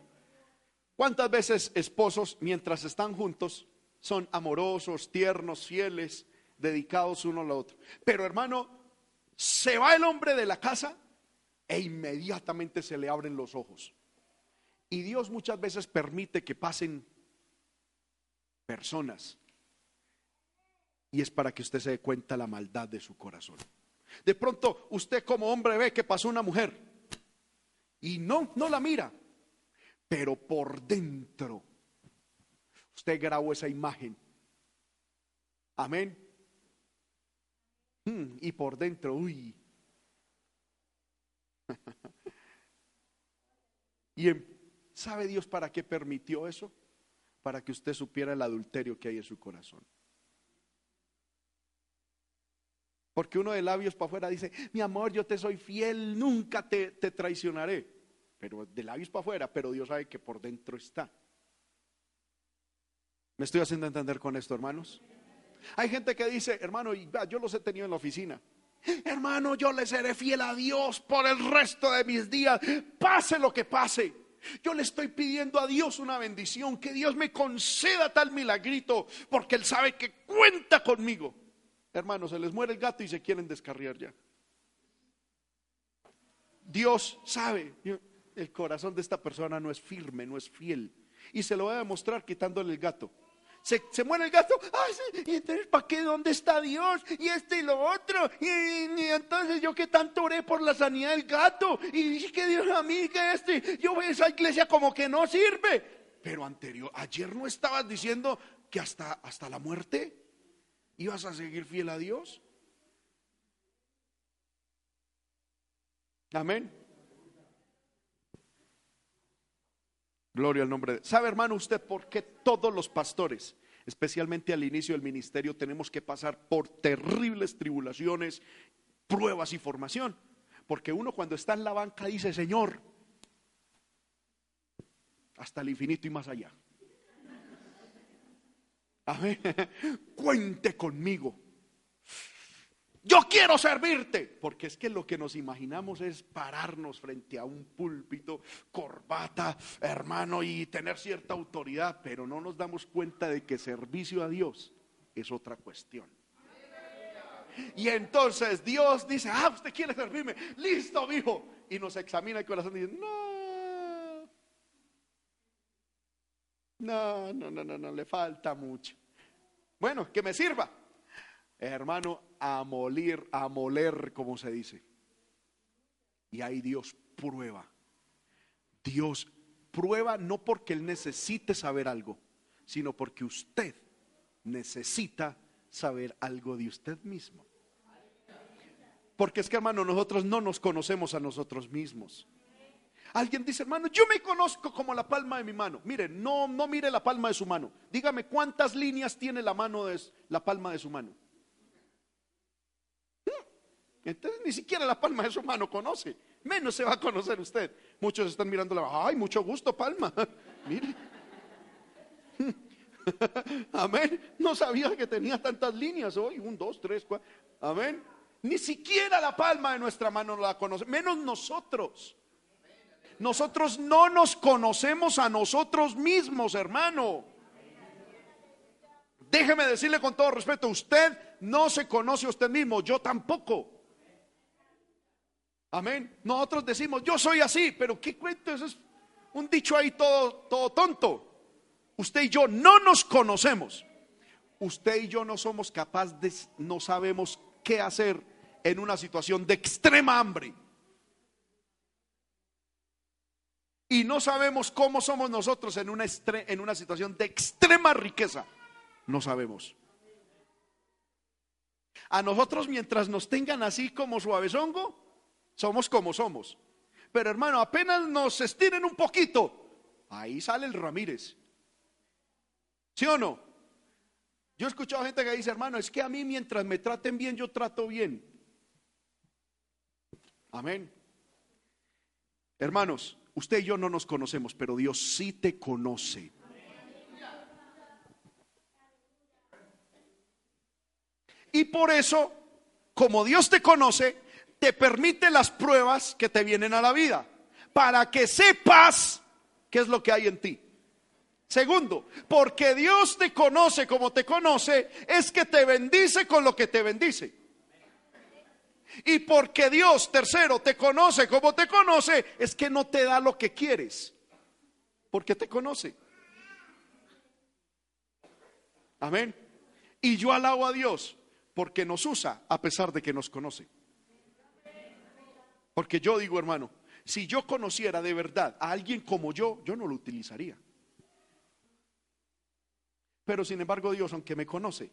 ¿Cuántas veces esposos, mientras están juntos, son amorosos, tiernos, fieles, dedicados uno al otro? Pero hermano, se va el hombre de la casa e inmediatamente se le abren los ojos. Y Dios muchas veces permite que pasen personas. Y es para que usted se dé cuenta la maldad de su corazón. De pronto usted como hombre ve que pasó una mujer y no, no la mira, pero por dentro usted grabó esa imagen. Amén. Mm, y por dentro, uy. y ¿sabe Dios para qué permitió eso? Para que usted supiera el adulterio que hay en su corazón. Porque uno de labios para afuera dice, mi amor, yo te soy fiel, nunca te, te traicionaré. Pero de labios para afuera, pero Dios sabe que por dentro está. ¿Me estoy haciendo entender con esto, hermanos? Hay gente que dice, hermano, yo los he tenido en la oficina. Hermano, yo le seré fiel a Dios por el resto de mis días, pase lo que pase. Yo le estoy pidiendo a Dios una bendición, que Dios me conceda tal milagrito, porque Él sabe que cuenta conmigo. Hermano, se les muere el gato y se quieren descarriar ya. Dios sabe, el corazón de esta persona no es firme, no es fiel. Y se lo voy a demostrar quitándole el gato se, muere el gato, y entonces, ¿para qué? ¿Dónde está Dios? Y este y lo otro. Y, entonces yo que tanto oré por la sanidad del gato. Y dije que Dios a mí, que este, yo veo esa iglesia como que no sirve. Pero anterior, ayer no estabas diciendo que hasta, hasta la muerte ibas a seguir fiel a Dios. Amén. Gloria al nombre de ¿Sabe, hermano, usted por qué todos los pastores, especialmente al inicio del ministerio, tenemos que pasar por terribles tribulaciones, pruebas y formación? Porque uno cuando está en la banca dice, Señor, hasta el infinito y más allá. Cuente conmigo. Yo quiero servirte. Porque es que lo que nos imaginamos es pararnos frente a un púlpito, corbata, hermano, y tener cierta autoridad, pero no nos damos cuenta de que servicio a Dios es otra cuestión. Y entonces Dios dice, ah, usted quiere servirme, listo, hijo. Y nos examina el corazón y dice, no, no, no, no, no, no, le falta mucho. Bueno, que me sirva hermano, a molir, a moler, como se dice. Y ahí Dios prueba. Dios prueba no porque Él necesite saber algo, sino porque usted necesita saber algo de usted mismo. Porque es que, hermano, nosotros no nos conocemos a nosotros mismos. Alguien dice, hermano, yo me conozco como la palma de mi mano. Mire, no, no mire la palma de su mano. Dígame cuántas líneas tiene la mano de la palma de su mano. Entonces ni siquiera la palma de su mano conoce, menos se va a conocer usted. Muchos están mirando la, ay, mucho gusto, palma. Mire. Amén. No sabía que tenía tantas líneas hoy, un, dos, tres, cuatro. Amén. Ni siquiera la palma de nuestra mano la conoce, menos nosotros. Nosotros no nos conocemos a nosotros mismos, hermano. Déjeme decirle con todo respeto, usted no se conoce a usted mismo, yo tampoco. Amén. Nosotros decimos, yo soy así, pero ¿qué cuento? Eso es un dicho ahí todo, todo tonto. Usted y yo no nos conocemos. Usted y yo no somos capaces de, no sabemos qué hacer en una situación de extrema hambre. Y no sabemos cómo somos nosotros en una, en una situación de extrema riqueza. No sabemos. A nosotros mientras nos tengan así como suavezongo, somos como somos. Pero hermano, apenas nos estiren un poquito, ahí sale el Ramírez. ¿Sí o no? Yo he escuchado gente que dice, hermano, es que a mí mientras me traten bien, yo trato bien. Amén. Hermanos, usted y yo no nos conocemos, pero Dios sí te conoce. Y por eso, como Dios te conoce, te permite las pruebas que te vienen a la vida, para que sepas qué es lo que hay en ti. Segundo, porque Dios te conoce como te conoce, es que te bendice con lo que te bendice. Y porque Dios, tercero, te conoce como te conoce, es que no te da lo que quieres, porque te conoce. Amén. Y yo alabo a Dios porque nos usa a pesar de que nos conoce. Porque yo digo, hermano, si yo conociera de verdad a alguien como yo, yo no lo utilizaría. Pero sin embargo Dios, aunque me conoce,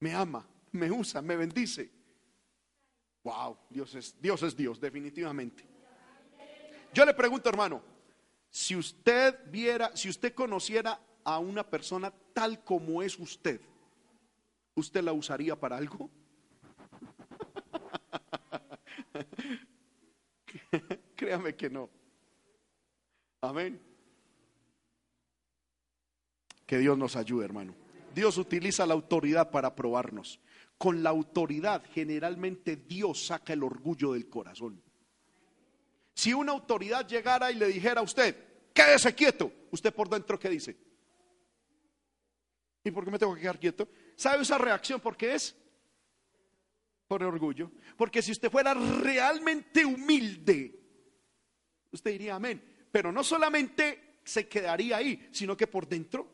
me ama, me usa, me bendice. Wow, Dios es Dios es Dios, definitivamente. Yo le pregunto, hermano, si usted viera, si usted conociera a una persona tal como es usted, ¿usted la usaría para algo? Créame que no. Amén. Que Dios nos ayude, hermano. Dios utiliza la autoridad para probarnos. Con la autoridad generalmente Dios saca el orgullo del corazón. Si una autoridad llegara y le dijera a usted, quédese quieto, usted por dentro qué dice? ¿Y por qué me tengo que quedar quieto? ¿Sabe esa reacción por qué es? Por orgullo. Porque si usted fuera realmente humilde, usted diría amén. Pero no solamente se quedaría ahí, sino que por dentro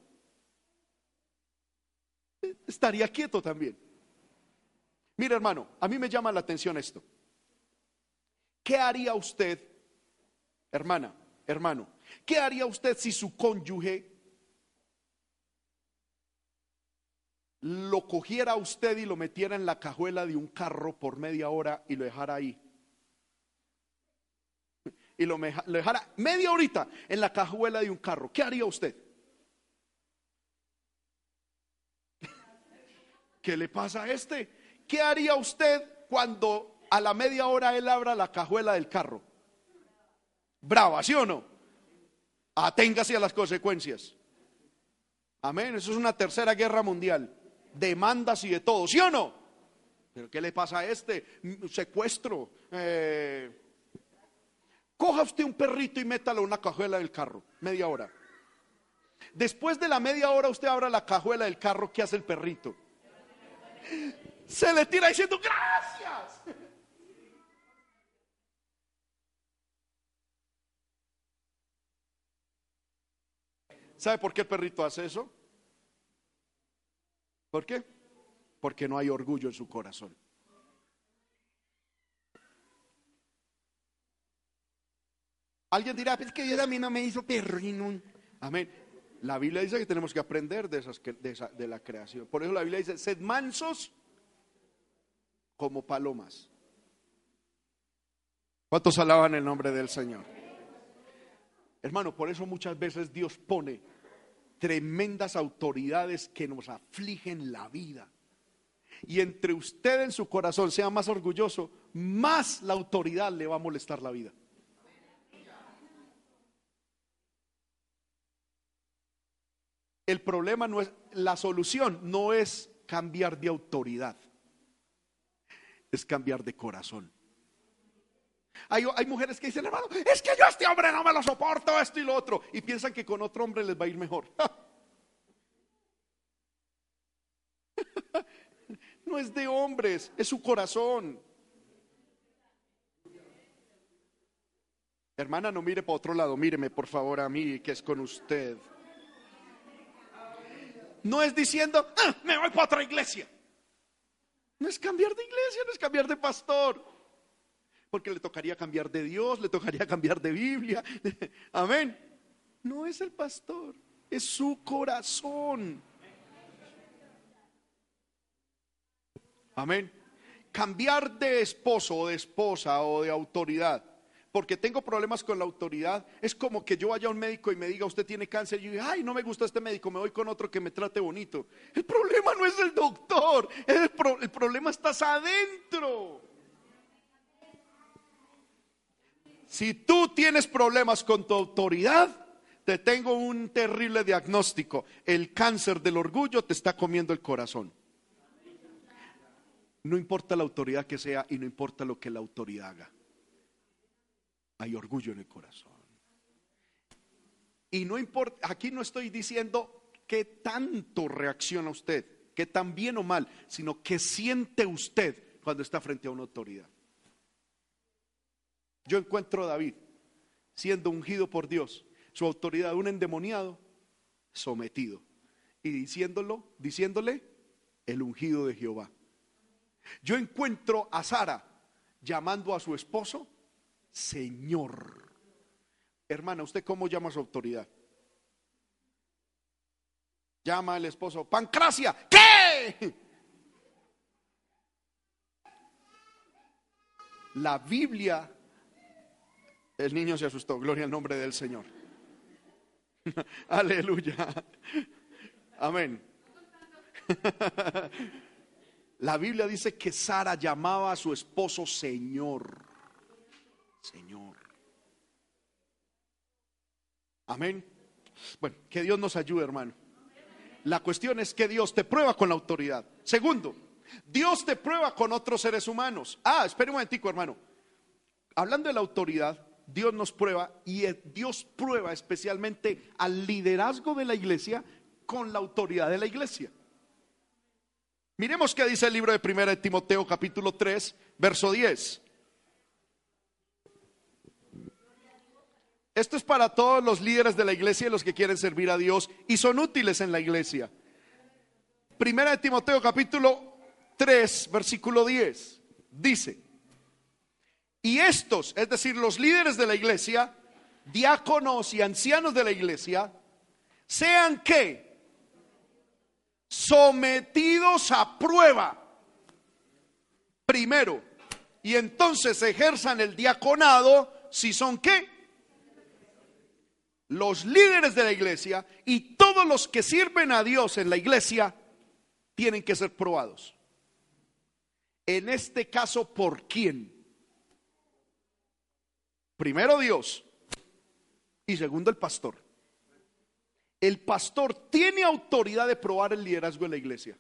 estaría quieto también. Mire hermano, a mí me llama la atención esto. ¿Qué haría usted, hermana, hermano? ¿Qué haría usted si su cónyuge lo cogiera usted y lo metiera en la cajuela de un carro por media hora y lo dejara ahí. Y lo, dejara media horita en la cajuela de un carro. ¿Qué haría usted? ¿Qué le pasa a este? ¿Qué haría usted cuando a la media hora él abra la cajuela del carro? Brava, ¿sí o no? Aténgase a las consecuencias. Amén. Eso es una tercera guerra mundial demandas y de todo, ¿sí o no? Pero ¿qué le pasa a este? Secuestro. Eh, coja usted un perrito y métalo en una cajuela del carro, media hora. Después de la media hora usted abra la cajuela del carro, ¿qué hace el perrito? Se le tira diciendo gracias. ¿Sabe por qué el perrito hace eso? ¿Por qué? Porque no hay orgullo en su corazón. Alguien dirá, es que Dios a mí no me hizo perrino. Amén. La Biblia dice que tenemos que aprender de, esas, de, de la creación. Por eso la Biblia dice, sed mansos como palomas. ¿Cuántos alaban el nombre del Señor? Hermano, por eso muchas veces Dios pone tremendas autoridades que nos afligen la vida. Y entre usted en su corazón sea más orgulloso, más la autoridad le va a molestar la vida. El problema no es, la solución no es cambiar de autoridad, es cambiar de corazón. Hay, mujeres que dicen, hermano, es que yo este hombre no me lo soporto, esto y lo otro. Y piensan que con otro hombre les va a ir mejor. No es de hombres, es su corazón. Hermana, no mire para otro lado, míreme por favor a mí, que es con usted. No es diciendo, ah, me voy para otra iglesia. No es cambiar de iglesia, no es cambiar de pastor porque le tocaría cambiar de Dios, le tocaría cambiar de Biblia. Amén. No es el pastor, es su corazón. Amén. Cambiar de esposo o de esposa o de autoridad porque tengo problemas con la autoridad, es como que yo vaya a un médico y me diga, usted tiene cáncer, y yo ay, no me gusta este médico, me voy con otro que me trate bonito. El problema no es el doctor, el, el problema estás adentro. Si tú tienes problemas con tu autoridad, te tengo un terrible diagnóstico. El cáncer del orgullo te está comiendo el corazón. No importa la autoridad que sea y no importa lo que la autoridad haga hay orgullo en el corazón. Y no importa, aquí no estoy diciendo qué tanto reacciona usted, que tan bien o mal, sino que siente usted cuando está frente a una autoridad. Yo encuentro a David siendo ungido por Dios, su autoridad, un endemoniado, sometido, y diciéndolo, diciéndole el ungido de Jehová. Yo encuentro a Sara llamando a su esposo Señor. Hermana, ¿usted cómo llama su autoridad? Llama al esposo, Pancracia, ¿qué? La Biblia, el niño se asustó, gloria al nombre del Señor. Aleluya. Amén. La Biblia dice que Sara llamaba a su esposo Señor. Señor. Amén. Bueno, que Dios nos ayude, hermano. La cuestión es que Dios te prueba con la autoridad. Segundo, Dios te prueba con otros seres humanos. Ah, espere un momentico, hermano. Hablando de la autoridad, Dios nos prueba y Dios prueba especialmente al liderazgo de la iglesia con la autoridad de la iglesia. Miremos qué dice el libro de 1 Timoteo capítulo 3, verso 10. Esto es para todos los líderes de la iglesia y los que quieren servir a Dios y son útiles en la iglesia. Primera de Timoteo capítulo 3, versículo 10. Dice, y estos, es decir, los líderes de la iglesia, diáconos y ancianos de la iglesia, sean que sometidos a prueba primero y entonces ejerzan el diaconado si son qué? los líderes de la iglesia y todos los que sirven a Dios en la iglesia tienen que ser probados. En este caso, ¿por quién? Primero Dios y segundo el pastor. El pastor tiene autoridad de probar el liderazgo de la iglesia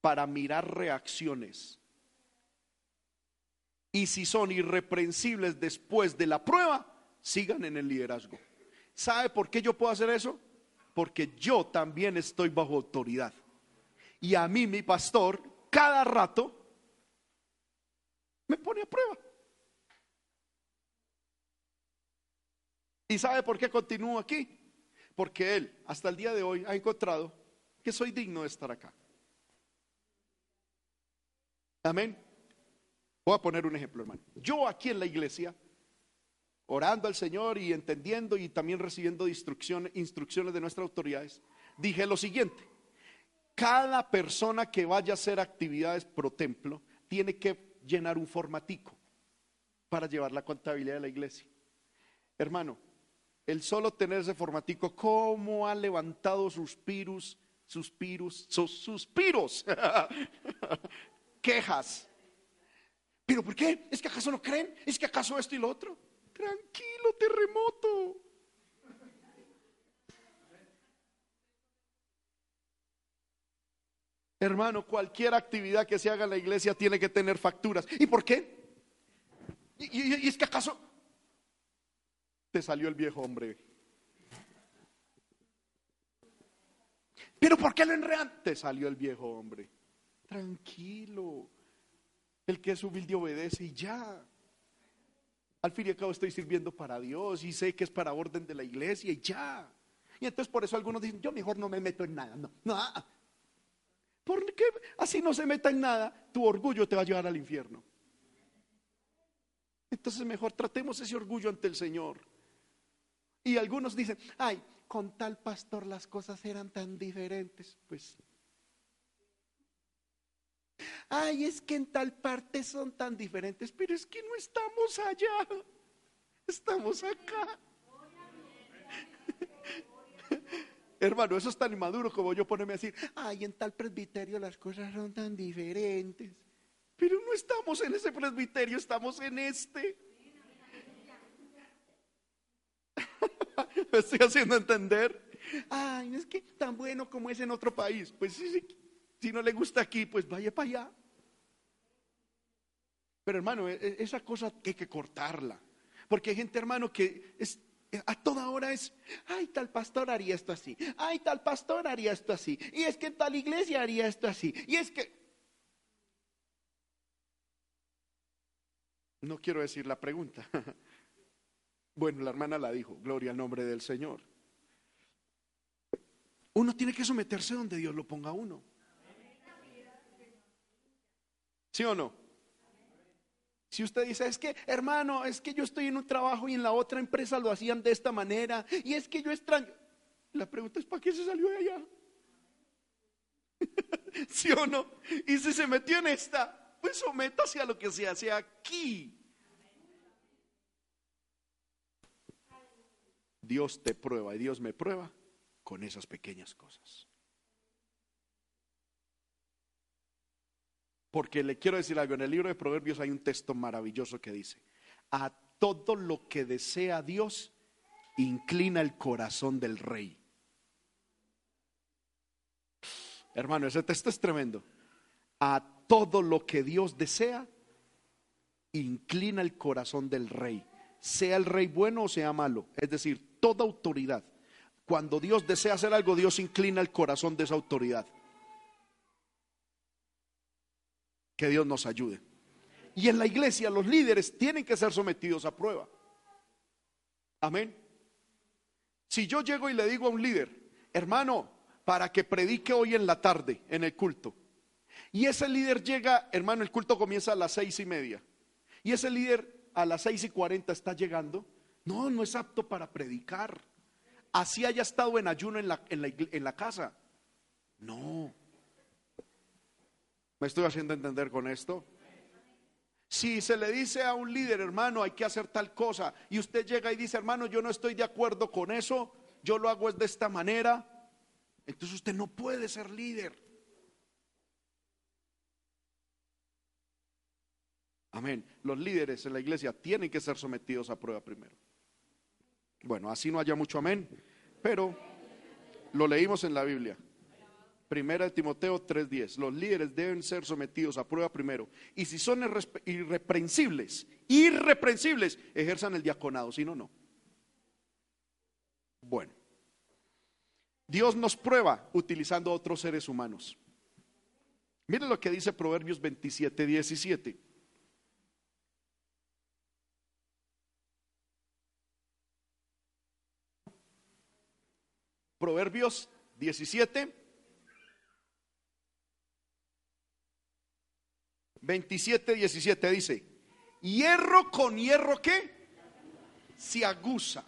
para mirar reacciones. Y si son irreprensibles después de la prueba, sigan en el liderazgo. ¿Sabe por qué yo puedo hacer eso? Porque yo también estoy bajo autoridad. Y a mí mi pastor cada rato me pone a prueba. ¿Y sabe por qué continúo aquí? Porque él hasta el día de hoy ha encontrado que soy digno de estar acá. Amén. Voy a poner un ejemplo, hermano. Yo aquí en la iglesia orando al Señor y entendiendo y también recibiendo instrucciones, de nuestras autoridades, dije lo siguiente, cada persona que vaya a hacer actividades pro templo tiene que llenar un formatico para llevar la contabilidad de la iglesia. Hermano, el solo tener ese formatico, ¿cómo ha levantado suspiros, suspiros, sus suspiros, quejas? ¿Pero por qué? ¿Es que acaso no creen? ¿Es que acaso esto y lo otro? Tranquilo, terremoto. Hermano, cualquier actividad que se haga en la iglesia tiene que tener facturas. ¿Y por qué? ¿Y, es que acaso te salió el viejo hombre? ¿Pero por qué lo enredan? Te salió el viejo hombre. Tranquilo. El que es humilde obedece y ya. Al fin y al cabo estoy sirviendo para Dios y sé que es para orden de la iglesia y ya. Y entonces por eso algunos dicen, yo mejor no me meto en nada. No, no. Porque así no se meta en nada, tu orgullo te va a llevar al infierno. Entonces mejor tratemos ese orgullo ante el Señor. Y algunos dicen, ay, con tal pastor las cosas eran tan diferentes. Pues Ay, es que en tal parte son tan diferentes, pero es que no estamos allá, estamos acá. Hermano, eso es tan inmaduro como yo ponerme a decir, ay, en tal presbiterio las cosas son tan diferentes. Pero no estamos en ese presbiterio, estamos en este. Me estoy haciendo entender. Ay, es que tan bueno como es en otro país. Pues sí, si no le gusta aquí, pues vaya para allá. Pero hermano, e, e, esa cosa hay que cortarla. Porque hay gente, hermano, que es, a toda hora es, ay, tal pastor haría esto así, ay, tal pastor haría esto así, y es que tal iglesia haría esto así, y es que... No quiero decir la pregunta. Bueno, la hermana la dijo, gloria al nombre del Señor. Uno tiene que someterse donde Dios lo ponga a uno. ¿Sí o no? Si usted dice, es que, hermano, es que yo estoy en un trabajo y en la otra empresa lo hacían de esta manera, y es que yo extraño. La pregunta es, ¿para qué se salió de allá? ¿Sí o no? Y si se metió en esta, pues sométase a lo que se hace aquí. Dios te prueba y Dios me prueba con esas pequeñas cosas. Porque le quiero decir algo, en el libro de Proverbios hay un texto maravilloso que dice, a todo lo que desea Dios, inclina el corazón del rey. Hermano, ese texto es tremendo. A todo lo que Dios desea, inclina el corazón del rey. Sea el rey bueno o sea malo. Es decir, toda autoridad. Cuando Dios desea hacer algo, Dios inclina el corazón de esa autoridad. Que Dios nos ayude. Y en la iglesia los líderes tienen que ser sometidos a prueba. Amén. Si yo llego y le digo a un líder, hermano, para que predique hoy en la tarde en el culto, y ese líder llega, hermano, el culto comienza a las seis y media, y ese líder a las seis y cuarenta está llegando, no, no es apto para predicar. Así haya estado en ayuno en la, en la, en la casa. No, ¿Me estoy haciendo entender con esto? Si se le dice a un líder, hermano, hay que hacer tal cosa, y usted llega y dice, hermano, yo no estoy de acuerdo con eso, yo lo hago de esta manera, entonces usted no puede ser líder. Amén. Los líderes en la iglesia tienen que ser sometidos a prueba primero. Bueno, así no haya mucho amén, pero lo leímos en la Biblia. Primera de Timoteo 3:10. Los líderes deben ser sometidos a prueba primero. Y si son irreprensibles, irreprensibles, ejerzan el diaconado, si no, no. Bueno, Dios nos prueba utilizando otros seres humanos. Miren lo que dice Proverbios 27, 17. Proverbios 17, 27, 17 dice, hierro con hierro qué? Se aguza.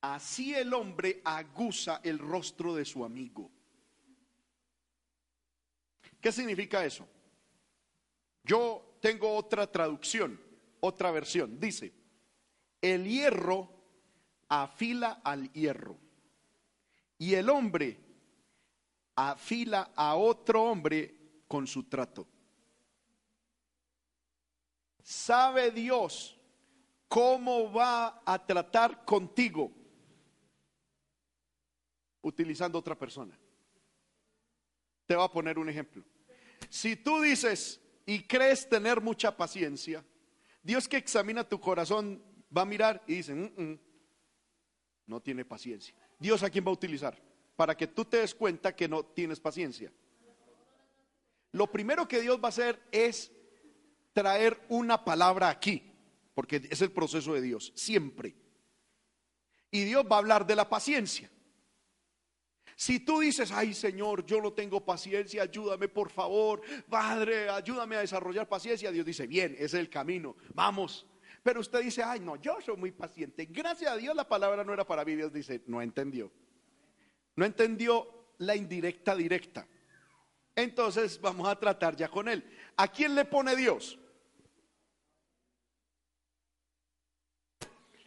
Así el hombre aguza el rostro de su amigo. ¿Qué significa eso? Yo tengo otra traducción, otra versión. Dice, el hierro afila al hierro y el hombre afila a otro hombre con su trato. ¿Sabe Dios cómo va a tratar contigo utilizando otra persona? Te voy a poner un ejemplo. Si tú dices y crees tener mucha paciencia, Dios que examina tu corazón va a mirar y dice, mm, mm, no tiene paciencia. Dios a quién va a utilizar para que tú te des cuenta que no tienes paciencia. Lo primero que Dios va a hacer es traer una palabra aquí, porque es el proceso de Dios, siempre. Y Dios va a hablar de la paciencia. Si tú dices, ay Señor, yo no tengo paciencia, ayúdame por favor, Padre, ayúdame a desarrollar paciencia, Dios dice, bien, ese es el camino, vamos. Pero usted dice, ay no, yo soy muy paciente. Gracias a Dios la palabra no era para mí, Dios dice, no entendió. No entendió la indirecta directa. Entonces vamos a tratar ya con él. ¿A quién le pone Dios?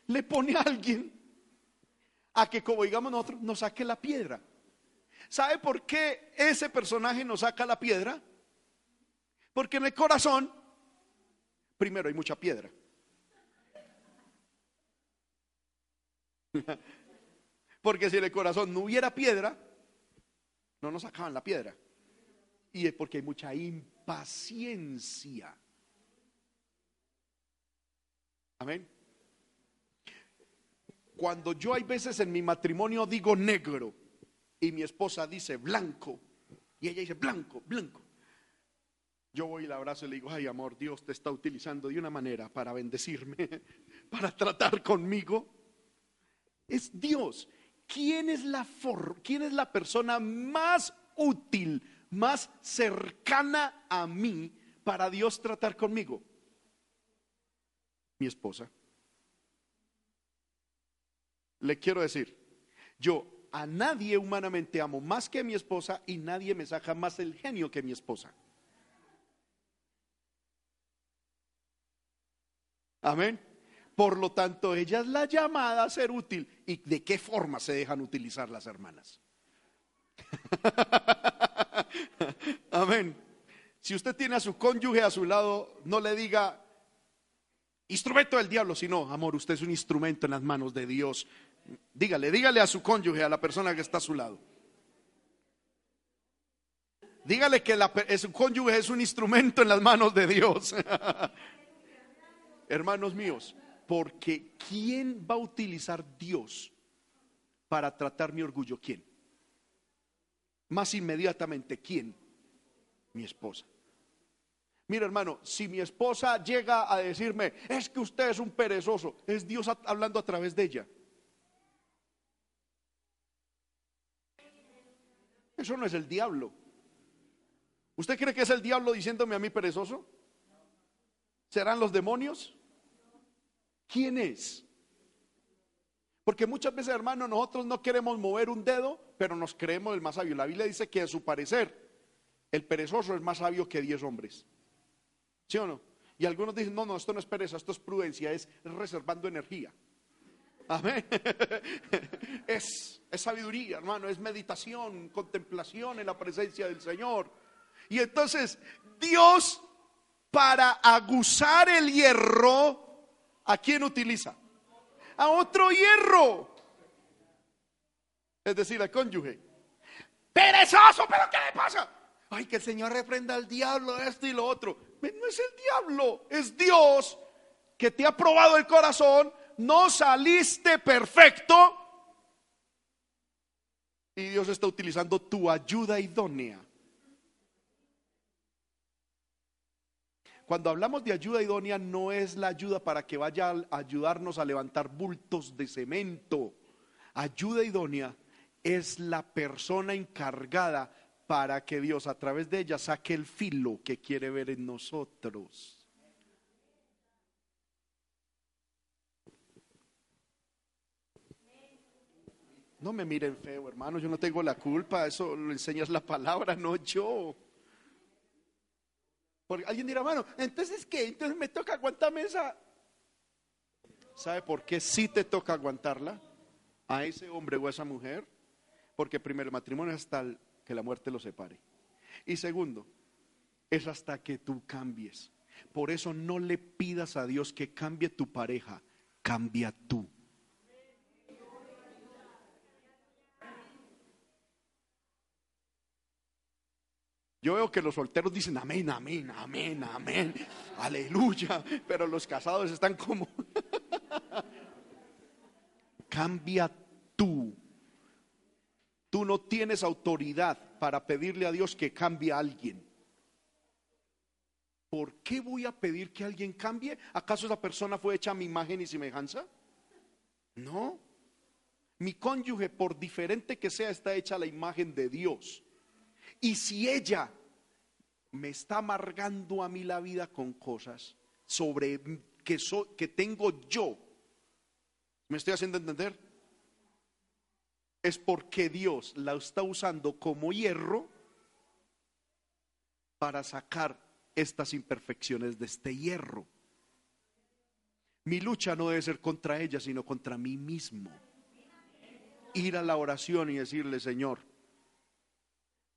Le pone a alguien a que, como digamos nosotros, nos saque la piedra. ¿Sabe por qué ese personaje nos saca la piedra? Porque en el corazón, primero hay mucha piedra. Porque si en el corazón no hubiera piedra, no nos sacaban la piedra. Y es porque hay mucha impaciencia. Amén. Cuando yo hay veces en mi matrimonio digo negro y mi esposa dice blanco y ella dice blanco, blanco. Yo voy y la abrazo y le digo, ay amor, Dios te está utilizando de una manera para bendecirme, para tratar conmigo. Es Dios. ¿Quién es la, persona más útil, más cercana a mí para Dios tratar conmigo? Mi esposa. Le quiero decir, yo a nadie humanamente amo más que a mi esposa y nadie me saca más el genio que mi esposa. Amén. Por lo tanto, ella es la llamada a ser útil. ¿Y de qué forma se dejan utilizar las hermanas? Amén. Si usted tiene a su cónyuge a su lado, no le diga instrumento del diablo, sino, amor, usted es un instrumento en las manos de Dios. Dígale, dígale a su cónyuge, a la persona que está a su lado. Dígale que su cónyuge es un instrumento en las manos de Dios. Hermanos míos, porque ¿quién va a utilizar Dios para tratar mi orgullo? ¿Quién? Más inmediatamente, ¿quién? Mi esposa. Mira, hermano, si mi esposa llega a decirme, es que usted es un perezoso, es Dios hablando a través de ella. Eso no es el diablo. ¿Usted cree que es el diablo diciéndome a mí perezoso? ¿Serán los demonios? ¿Quién es? Porque muchas veces, hermano, nosotros no queremos mover un dedo, pero nos creemos el más sabio. La Biblia dice que a su parecer, el perezoso es más sabio que diez hombres. ¿Sí o no? Y algunos dicen, no, no, esto no es pereza, esto es prudencia, es reservando energía. Amén. Es, es sabiduría, hermano, es meditación, contemplación en la presencia del Señor. Y entonces, Dios, para aguzar el hierro, ¿a quién utiliza? A otro hierro. Es decir, al cónyuge. Perezoso, pero ¿qué le pasa? Ay, que el Señor reprenda al diablo, esto y lo otro. No es el diablo, es Dios que te ha probado el corazón no saliste perfecto. Y Dios está utilizando tu ayuda idónea. Cuando hablamos de ayuda idónea, no es la ayuda para que vaya a ayudarnos a levantar bultos de cemento. Ayuda idónea es la persona encargada para que Dios a través de ella saque el filo que quiere ver en nosotros. No me miren feo, hermano, yo no tengo la culpa, eso lo enseñas la palabra, no yo. Porque alguien dirá, hermano, entonces qué, entonces me toca aguantarme esa. ¿Sabe por qué sí te toca aguantarla a ese hombre o a esa mujer? Porque primero, el matrimonio es hasta que la muerte lo separe. Y segundo, es hasta que tú cambies. Por eso no le pidas a Dios que cambie tu pareja, cambia tú. Yo veo que los solteros dicen amén, amén, amén, amén, aleluya, pero los casados están como... Cambia tú. Tú no tienes autoridad para pedirle a Dios que cambie a alguien. ¿Por qué voy a pedir que alguien cambie? ¿Acaso esa persona fue hecha a mi imagen y semejanza? No. Mi cónyuge, por diferente que sea, está hecha a la imagen de Dios. Y si ella me está amargando a mí la vida con cosas sobre que, que tengo yo, ¿me estoy haciendo entender? Es porque Dios la está usando como hierro para sacar estas imperfecciones de este hierro. Mi lucha no debe ser contra ella, sino contra mí mismo. Ir a la oración y decirle, Señor,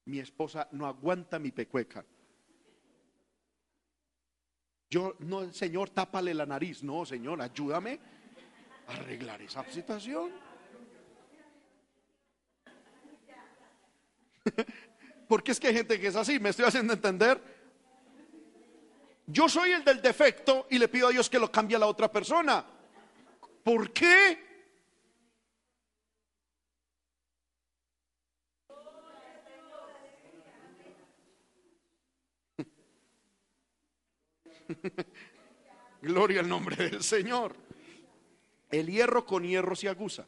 mi esposa no aguanta mi pecueca. Yo, no, Señor, tápale la nariz. No, Señor, ayúdame a arreglar esa situación. Porque es que hay gente que es así, me estoy haciendo entender. Yo soy el del defecto y le pido a Dios que lo cambie a la otra persona. ¿Por qué? Gloria al nombre del Señor. El hierro con hierro se aguza.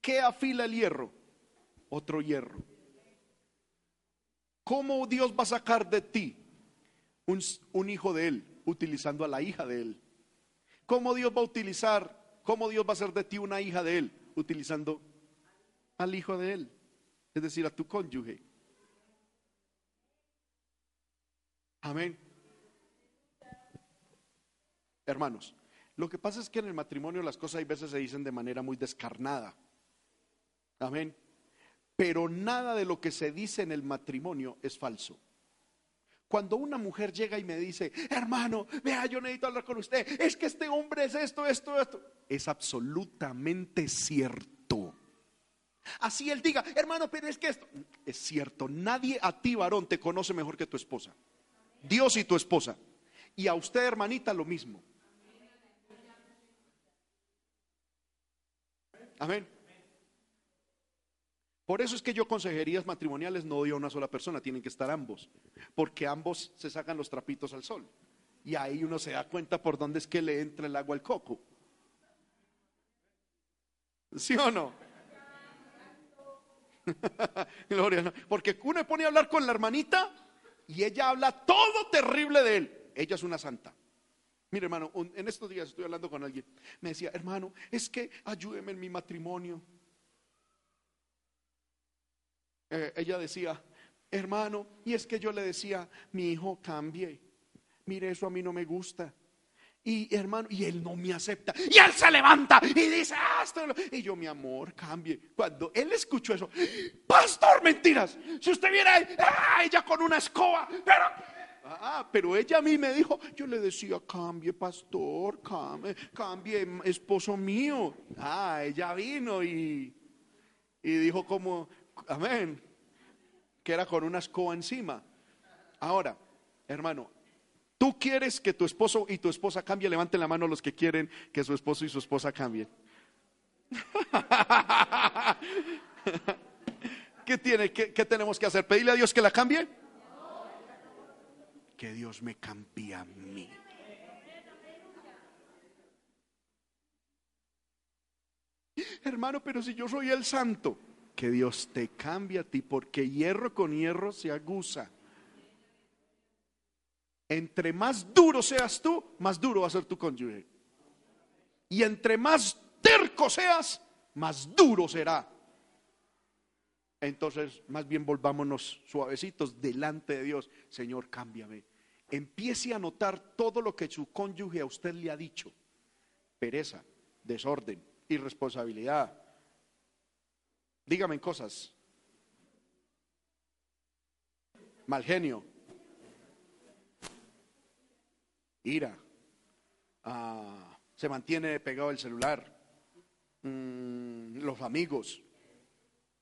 ¿Qué afila el hierro? Otro hierro. ¿Cómo Dios va a sacar de ti un, un, hijo de Él utilizando a la hija de Él? ¿Cómo Dios va a utilizar, cómo Dios va a hacer de ti una hija de Él utilizando al hijo de Él? Es decir, a tu cónyuge. Amén. Hermanos, lo que pasa es que en el matrimonio las cosas hay veces se dicen de manera muy descarnada. Amén. Pero nada de lo que se dice en el matrimonio es falso. Cuando una mujer llega y me dice, hermano, vea, yo necesito hablar con usted, es que este hombre es esto, esto, esto, es absolutamente cierto. Así él diga, hermano, pero es que esto es cierto. Nadie a ti, varón, te conoce mejor que tu esposa. Dios y tu esposa. Y a usted, hermanita, lo mismo. Amén. Por eso es que yo consejerías matrimoniales no doy a una sola persona, tienen que estar ambos, porque ambos se sacan los trapitos al sol. Y ahí uno se da cuenta por dónde es que le entra el agua al coco. ¿Sí o no? Gloria, porque uno pone a hablar con la hermanita y ella habla todo terrible de él. Ella es una santa. Mire, hermano, en estos días estoy hablando con alguien. Me decía, hermano, es que ayúdeme en mi matrimonio. Eh, ella decía, hermano, y es que yo le decía, mi hijo cambie. Mire, eso a mí no me gusta. Y hermano, y él no me acepta. Y él se levanta y dice, ah, y yo, mi amor, cambie. Cuando él escuchó eso, pastor, mentiras. Si usted viera, ah, ella con una escoba, pero Ah, pero ella a mí me dijo, yo le decía, cambie pastor, cambie, cambie esposo mío. Ah, ella vino y, y dijo como, amén, que era con una escoba encima. Ahora, hermano, tú quieres que tu esposo y tu esposa cambien, levanten la mano los que quieren que su esposo y su esposa cambien. ¿Qué tiene? ¿Qué, qué tenemos que hacer? ¿Pedirle a Dios que la cambie? Que Dios me cambie a mí. Hermano, pero si yo soy el santo, que Dios te cambie a ti, porque hierro con hierro se aguza. Entre más duro seas tú, más duro va a ser tu cónyuge. Y entre más terco seas, más duro será. Entonces, más bien volvámonos suavecitos delante de Dios. Señor, cámbiame. Empiece a notar todo lo que su cónyuge a usted le ha dicho. Pereza, desorden, irresponsabilidad. Dígame cosas. Mal genio. Ira. Ah, se mantiene pegado el celular. Mm, los amigos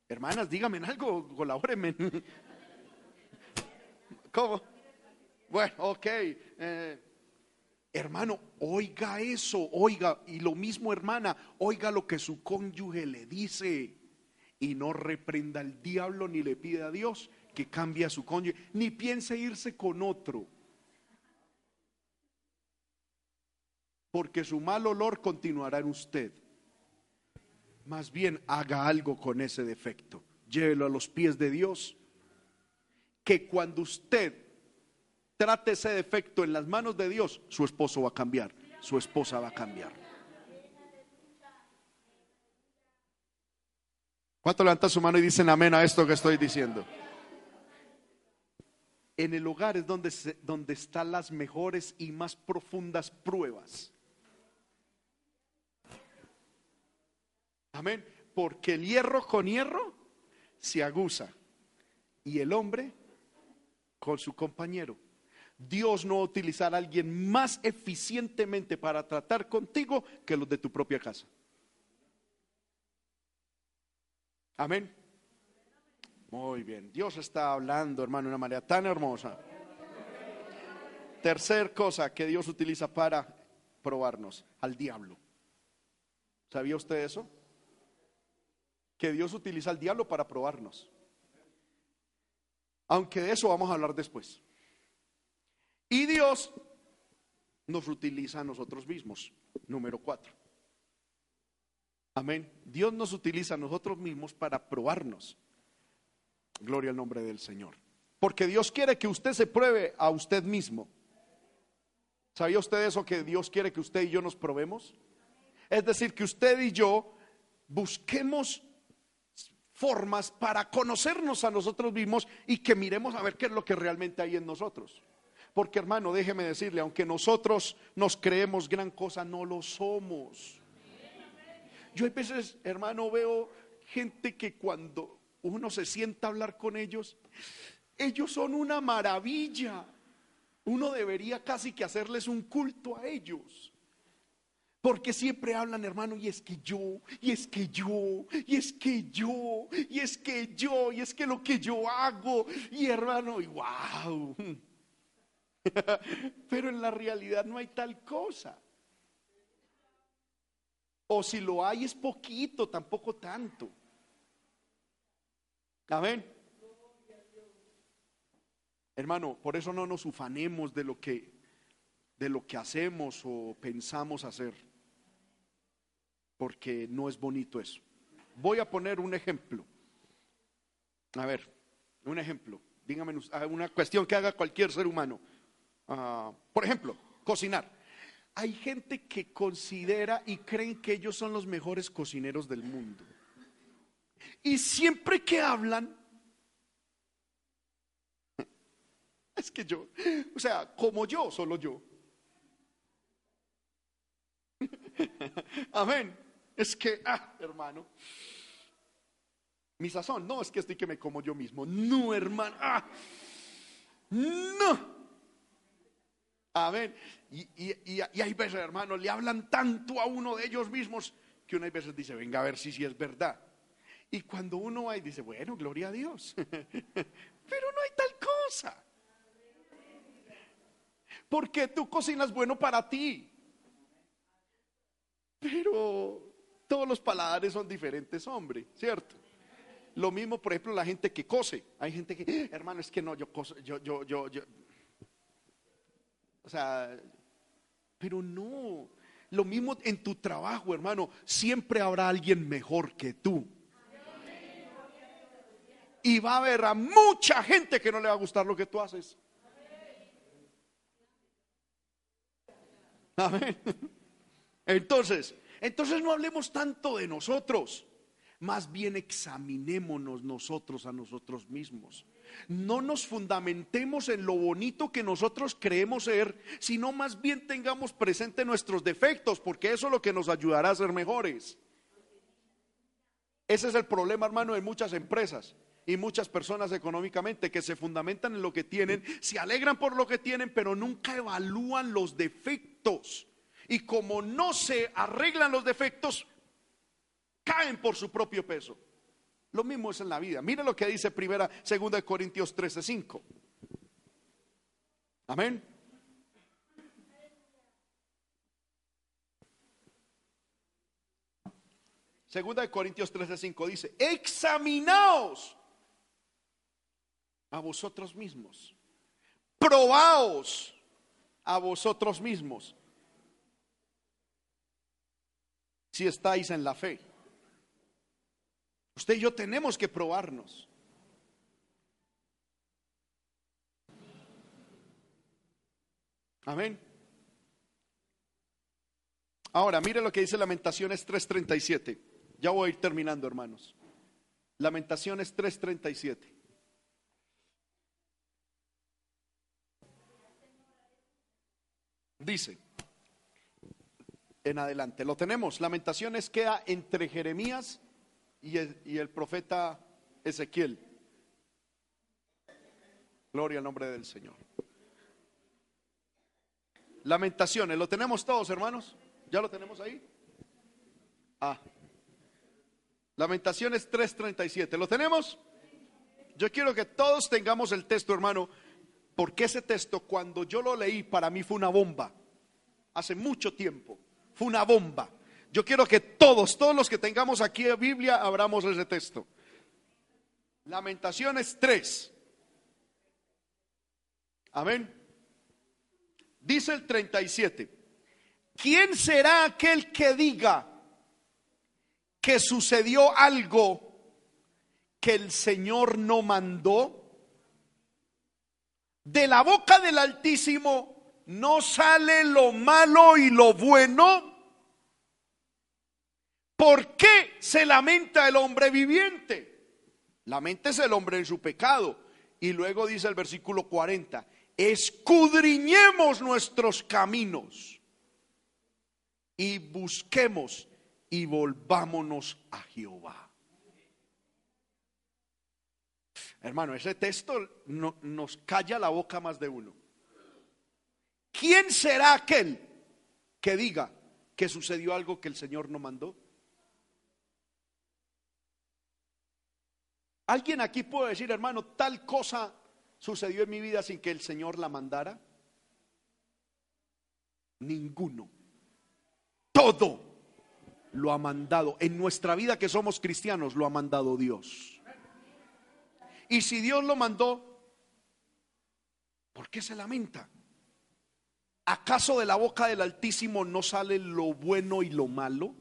Hermanas, díganme algo, colabórenme. ¿Cómo? Bueno, ok. Eh, hermano, oiga eso, oiga, y lo mismo hermana, oiga lo que su cónyuge le dice y no reprenda al diablo ni le pide a Dios que cambie a su cónyuge, ni piense irse con otro. Porque su mal olor continuará en usted más bien haga algo con ese defecto. Llévelo a los pies de Dios. Que cuando usted trate ese defecto en las manos de Dios, su esposo va a cambiar, su esposa va a cambiar. ¿Cuánto levantan su mano y dicen amén a esto que estoy diciendo? En el hogar es donde, se- donde están las mejores y más profundas pruebas. Amén. Porque el hierro con hierro se aguza y el hombre con su compañero. Dios no va a utilizar a alguien más eficientemente para tratar contigo que los de tu propia casa. Amén. Muy bien. Dios está hablando, hermano, de una manera tan hermosa. Tercer cosa que Dios utiliza para probarnos, al diablo. ¿Sabía usted eso? Que Dios utiliza al diablo para probarnos. Aunque de eso vamos a hablar después. Y Dios nos utiliza a nosotros mismos. Número cuatro. Amén. Dios nos utiliza a nosotros mismos para probarnos. Gloria al nombre del Señor. Porque Dios quiere que usted se pruebe a usted mismo. ¿Sabía usted eso que Dios quiere que usted y yo nos probemos? Es decir, que usted y yo busquemos formas para conocernos a nosotros mismos y que miremos a ver qué es lo que realmente hay en nosotros. Porque hermano, déjeme decirle, aunque nosotros nos creemos gran cosa, no lo somos. Yo a veces, hermano, veo gente que cuando uno se sienta hablar con ellos, ellos son una maravilla. Uno debería casi que hacerles un culto a ellos. Porque siempre hablan, hermano, y es que yo, y es que yo, y es que yo, y es que yo, y es que lo que yo hago, y hermano, y wow. Pero en la realidad no hay tal cosa. O si lo hay es poquito, tampoco tanto. Amén. Hermano, por eso no nos ufanemos de lo que de lo que hacemos o pensamos hacer. Porque no es bonito eso. Voy a poner un ejemplo. A ver, un ejemplo. Dígame ah, una cuestión que haga cualquier ser humano. Ah, por ejemplo, cocinar. Hay gente que considera y creen que ellos son los mejores cocineros del mundo. Y siempre que hablan, es que yo, o sea, como yo, solo yo. Amén. Es que, ah, hermano, mi sazón, no es que estoy que me como yo mismo. No, hermano, ah, no. Amén. Y, y, y, y hay veces, hermano, le hablan tanto a uno de ellos mismos que uno hay veces dice, venga a ver si sí es verdad. Y cuando uno va y dice, bueno, gloria a Dios. Pero no hay tal cosa. Porque tú cocinas bueno para ti. Pero todos los paladares son diferentes, hombre, ¿cierto? Lo mismo, por ejemplo, la gente que cose. Hay gente que, hermano, es que no, yo coso, yo, yo, yo, yo. O sea, pero no. Lo mismo en tu trabajo, hermano. Siempre habrá alguien mejor que tú. Y va a haber a mucha gente que no le va a gustar lo que tú haces. Amén. Entonces, entonces no hablemos tanto de nosotros, más bien examinémonos nosotros a nosotros mismos. No nos fundamentemos en lo bonito que nosotros creemos ser, sino más bien tengamos presente nuestros defectos, porque eso es lo que nos ayudará a ser mejores. Ese es el problema, hermano, de muchas empresas y muchas personas económicamente que se fundamentan en lo que tienen, se alegran por lo que tienen, pero nunca evalúan los defectos. Y como no se arreglan los defectos, caen por su propio peso. Lo mismo es en la vida. Mire lo que dice primera, segunda de Corintios 13:5. Amén. Segunda de Corintios 13:5 dice, examinaos a vosotros mismos, probaos a vosotros mismos si estáis en la fe. Usted y yo tenemos que probarnos. Amén. Ahora, mire lo que dice Lamentaciones 3:37. Ya voy a ir terminando, hermanos. Lamentaciones 3:37. Dice, en adelante, lo tenemos, lamentaciones queda entre Jeremías y el, profeta Ezequiel. Gloria al nombre del Señor. Lamentaciones, ¿lo tenemos todos, hermanos? ¿Ya lo tenemos ahí? Ah. Lamentaciones 3:37. ¿Lo tenemos? Yo quiero que todos tengamos el texto, hermano, porque ese texto cuando yo lo leí para mí fue una bomba. Hace mucho tiempo. Fue una bomba. Yo quiero que todos, todos los que tengamos aquí Biblia, abramos ese texto. Lamentaciones 3. Amén. Dice el 37. ¿Quién será aquel que diga que sucedió algo que el Señor no mandó? De la boca del Altísimo no sale lo malo y lo bueno. ¿Por qué se lamenta el hombre viviente? es el hombre en su pecado. Y luego dice el versículo 40, escudriñemos nuestros caminos y busquemos y volvámonos a Jehová. Hermano, ese texto no, nos calla la boca más de uno. ¿Quién será aquel que diga que sucedió algo que el Señor no mandó? ¿Alguien aquí puede decir, hermano, tal cosa sucedió en mi vida sin que el Señor la mandara? Ninguno. Todo lo ha mandado. En nuestra vida que somos cristianos lo ha mandado Dios. Y si Dios lo mandó, ¿por qué se lamenta? ¿Acaso de la boca del Altísimo no sale lo bueno y lo malo?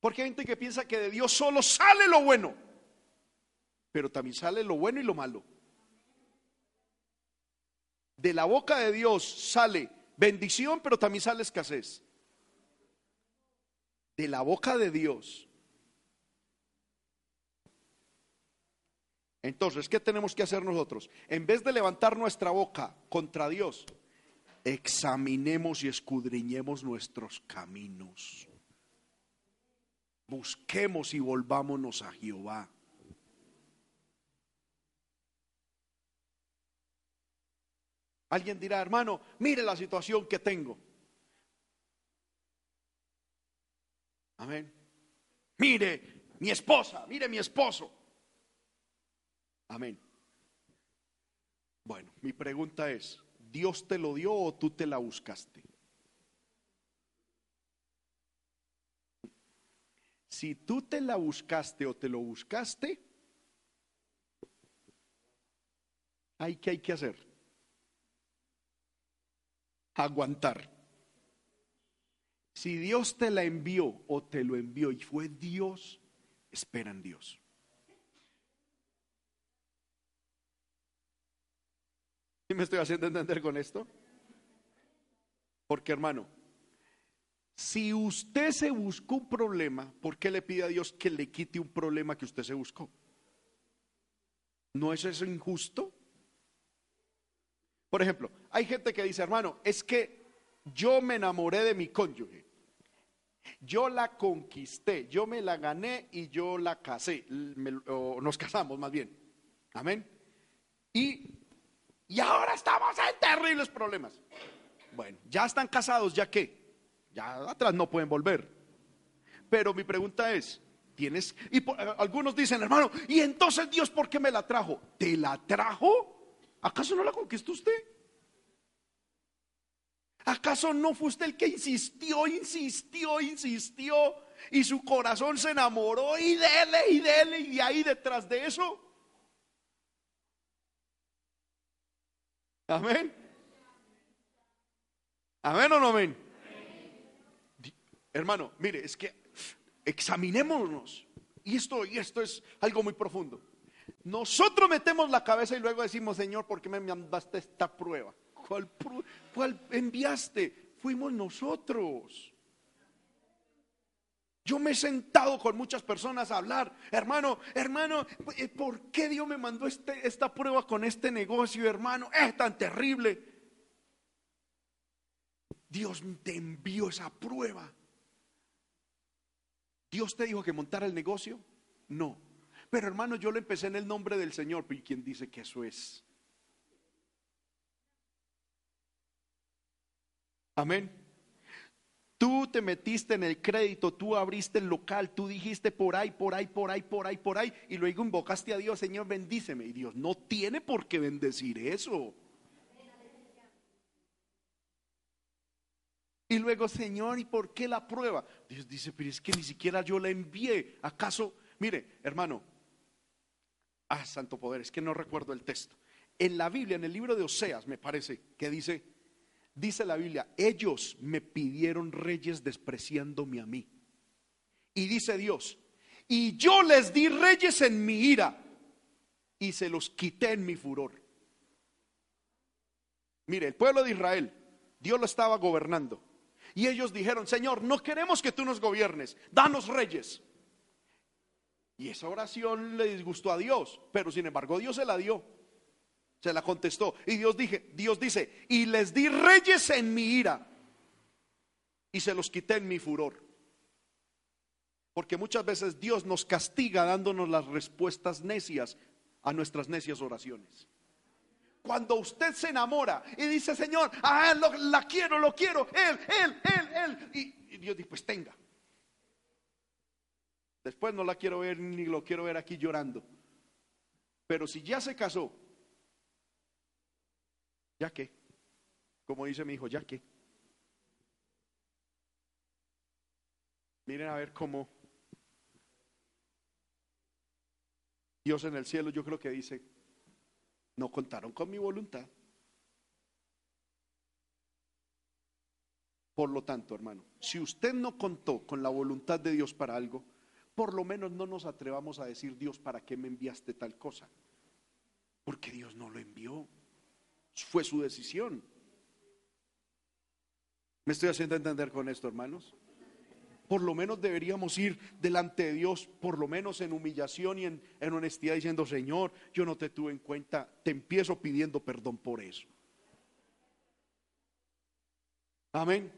Porque hay gente que piensa que de Dios solo sale lo bueno, pero también sale lo bueno y lo malo. De la boca de Dios sale bendición, pero también sale escasez. De la boca de Dios. Entonces, ¿qué tenemos que hacer nosotros? En vez de levantar nuestra boca contra Dios, examinemos y escudriñemos nuestros caminos busquemos y volvámonos a Jehová. Alguien dirá, hermano, mire la situación que tengo. Amén. Mire mi esposa, mire mi esposo. Amén. Bueno, mi pregunta es, ¿Dios te lo dio o tú te la buscaste? Si tú te la buscaste o te lo buscaste, hay que hay que hacer. Aguantar. Si Dios te la envió o te lo envió y fue Dios, espera en Dios. ¿Sí me estoy haciendo entender con esto? Porque hermano, si usted se buscó un problema, ¿por qué le pide a Dios que le quite un problema que usted se buscó? ¿No es eso injusto? Por ejemplo, hay gente que dice, hermano, es que yo me enamoré de mi cónyuge. Yo la conquisté, yo me la gané y yo la casé. nos casamos más bien. Amén. Y, y ahora estamos en terribles problemas. Bueno, ya están casados, ¿ya qué? Ya atrás no pueden volver. Pero mi pregunta es, ¿tienes? Y eh, algunos dicen, hermano, ¿y entonces Dios por qué me la trajo? ¿Te la trajo? ¿Acaso no la conquistó usted? ¿Acaso no fue usted el que insistió, insistió, insistió y su corazón se enamoró y dele y dele y ahí detrás de eso? Amén. Amén o no amén. Hermano, mire, es que examinémonos. Y esto, y esto es algo muy profundo. Nosotros metemos la cabeza y luego decimos, Señor, ¿por qué me mandaste esta prueba? ¿Cuál, cuál enviaste? Fuimos nosotros. Yo me he sentado con muchas personas a hablar, hermano, hermano, eh, ¿por qué Dios me mandó este, esta prueba con este negocio, hermano? Es tan terrible. Dios te envió esa prueba. ¿Dios te dijo que montara el negocio? No. Pero hermano, yo lo empecé en el nombre del Señor. ¿Y quién dice que eso es? Amén. Tú te metiste en el crédito, tú abriste el local, tú dijiste por ahí, por ahí, por ahí, por ahí, por ahí, y luego invocaste a Dios, Señor, bendíceme. Y Dios no tiene por qué bendecir eso. Y luego, Señor, ¿y por qué la prueba? Dios dice, pero es que ni siquiera yo la envié. ¿Acaso? Mire, hermano, ah, santo poder, es que no recuerdo el texto. En la Biblia, en el libro de Oseas, me parece que dice, dice la Biblia, ellos me pidieron reyes despreciándome a mí. Y dice Dios, y yo les di reyes en mi ira y se los quité en mi furor. Mire, el pueblo de Israel, Dios lo estaba gobernando. Y ellos dijeron, Señor, no queremos que tú nos gobiernes, danos reyes. Y esa oración le disgustó a Dios, pero sin embargo Dios se la dio. Se la contestó. Y Dios, dije, Dios dice, y les di reyes en mi ira y se los quité en mi furor. Porque muchas veces Dios nos castiga dándonos las respuestas necias a nuestras necias oraciones cuando usted se enamora y dice, Señor, ah, la quiero, lo quiero, él, él, él, él. Y, y, Dios dice, pues tenga. Después no la quiero ver ni lo quiero ver aquí llorando. Pero si ya se casó, ¿ya qué? Como dice mi hijo, ¿ya qué? Miren a ver cómo Dios en el cielo yo creo que dice, no contaron con mi voluntad. Por lo tanto, hermano, si usted no contó con la voluntad de Dios para algo, por lo menos no nos atrevamos a decir, Dios, ¿para qué me enviaste tal cosa? Porque Dios no lo envió. Fue su decisión. ¿Me estoy haciendo entender con esto, hermanos? por lo menos deberíamos ir delante de Dios, por lo menos en humillación y en, honestidad, diciendo, Señor, yo no te tuve en cuenta, te empiezo pidiendo perdón por eso. Amén.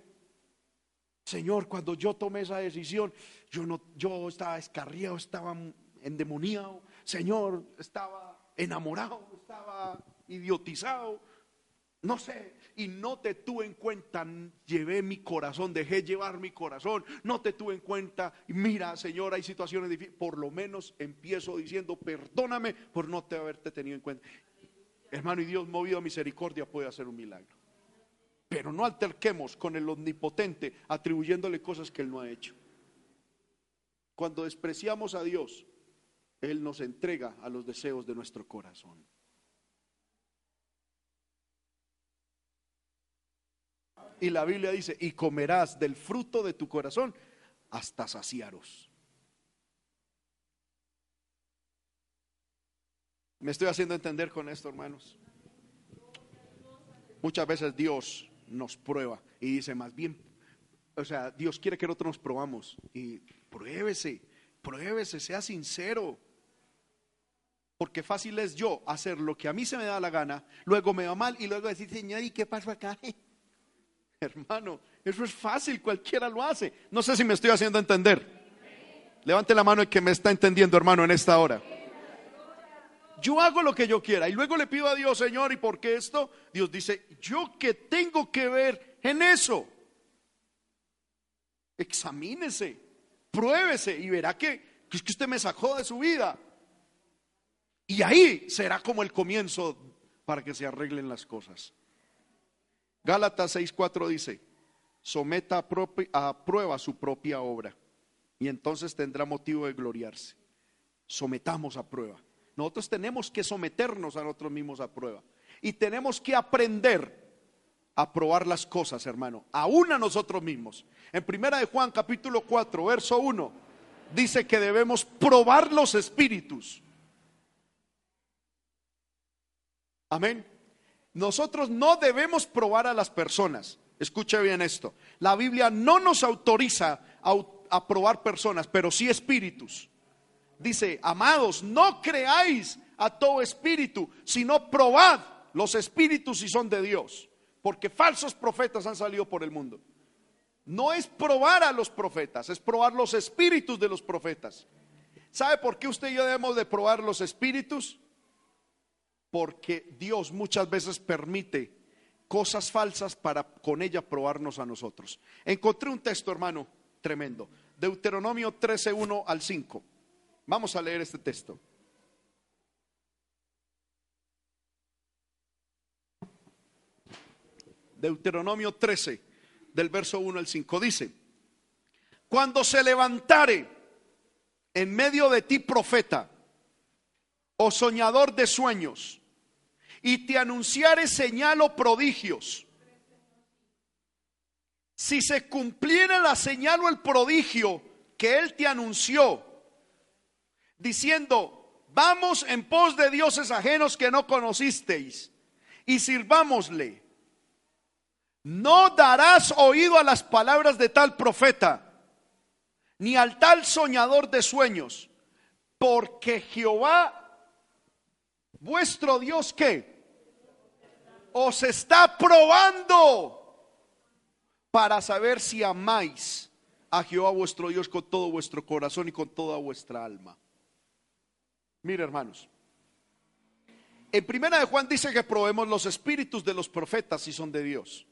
Señor, cuando yo tomé esa decisión, yo no, yo estaba escarriado, estaba endemoniado, Señor, estaba enamorado, estaba idiotizado, no sé, y no te tuve en cuenta, llevé mi corazón, dejé llevar mi corazón, no te tuve en cuenta, mira Señor, hay situaciones difíciles, por lo menos empiezo diciendo, perdóname por no te haberte tenido en cuenta. Hermano, y Dios movido a misericordia puede hacer un milagro. Pero no alterquemos con el omnipotente atribuyéndole cosas que Él no ha hecho. Cuando despreciamos a Dios, Él nos entrega a los deseos de nuestro corazón. Y la Biblia dice, y comerás del fruto de tu corazón hasta saciaros. ¿Me estoy haciendo entender con esto, hermanos? Muchas veces Dios nos prueba y dice, más bien, o sea, Dios quiere que nosotros nos probamos. Y pruébese, pruébese, sea sincero. Porque fácil es yo hacer lo que a mí se me da la gana, luego me va mal y luego decir, Señor, ¿y qué pasó acá? Hermano, eso es fácil, cualquiera lo hace. No sé si me estoy haciendo entender. Levante la mano el que me está entendiendo, hermano, en esta hora. Yo hago lo que yo quiera y luego le pido a Dios, Señor, ¿y por qué esto? Dios dice, ¿yo qué tengo que ver en eso? Examínese, pruébese y verá que, que es que usted me sacó de su vida. Y ahí será como el comienzo para que se arreglen las cosas. Gálatas 6:4 dice, someta a, prueba su propia obra y entonces tendrá motivo de gloriarse. Sometamos a prueba. Nosotros tenemos que someternos a nosotros mismos a prueba y tenemos que aprender a probar las cosas, hermano, aún a nosotros mismos. En primera de Juan capítulo 4, verso 1, dice que debemos probar los espíritus. Amén. Nosotros no debemos probar a las personas. Escuche bien esto. La Biblia no nos autoriza a, probar personas, pero sí espíritus. Dice, amados, no creáis a todo espíritu, sino probad los espíritus si son de Dios. porque falsos profetas han salido por el mundo. No es probar a los profetas, es probar los espíritus de los profetas. ¿Sabe por qué usted y yo debemos de probar los espíritus? Porque Dios muchas veces permite cosas falsas para con ella probarnos a nosotros. Encontré un texto, hermano, tremendo. Deuteronomio 13, 1 al 5. Vamos a leer este texto. Deuteronomio 13, del verso 1 al 5, dice, cuando se levantare en medio de ti profeta o soñador de sueños, y te anunciare señal o prodigios, si se cumpliera la señal o el prodigio que él te anunció, diciendo, vamos en pos de dioses ajenos que no conocisteis y sirvámosle no darás oído a las palabras de tal profeta, ni al tal soñador de sueños, porque Jehová, vuestro Dios, que os está probando para saber si amáis a Jehová vuestro Dios con todo vuestro corazón y con toda vuestra alma. Mire, hermanos. En primera de Juan dice que probemos los espíritus de los profetas si son de Dios.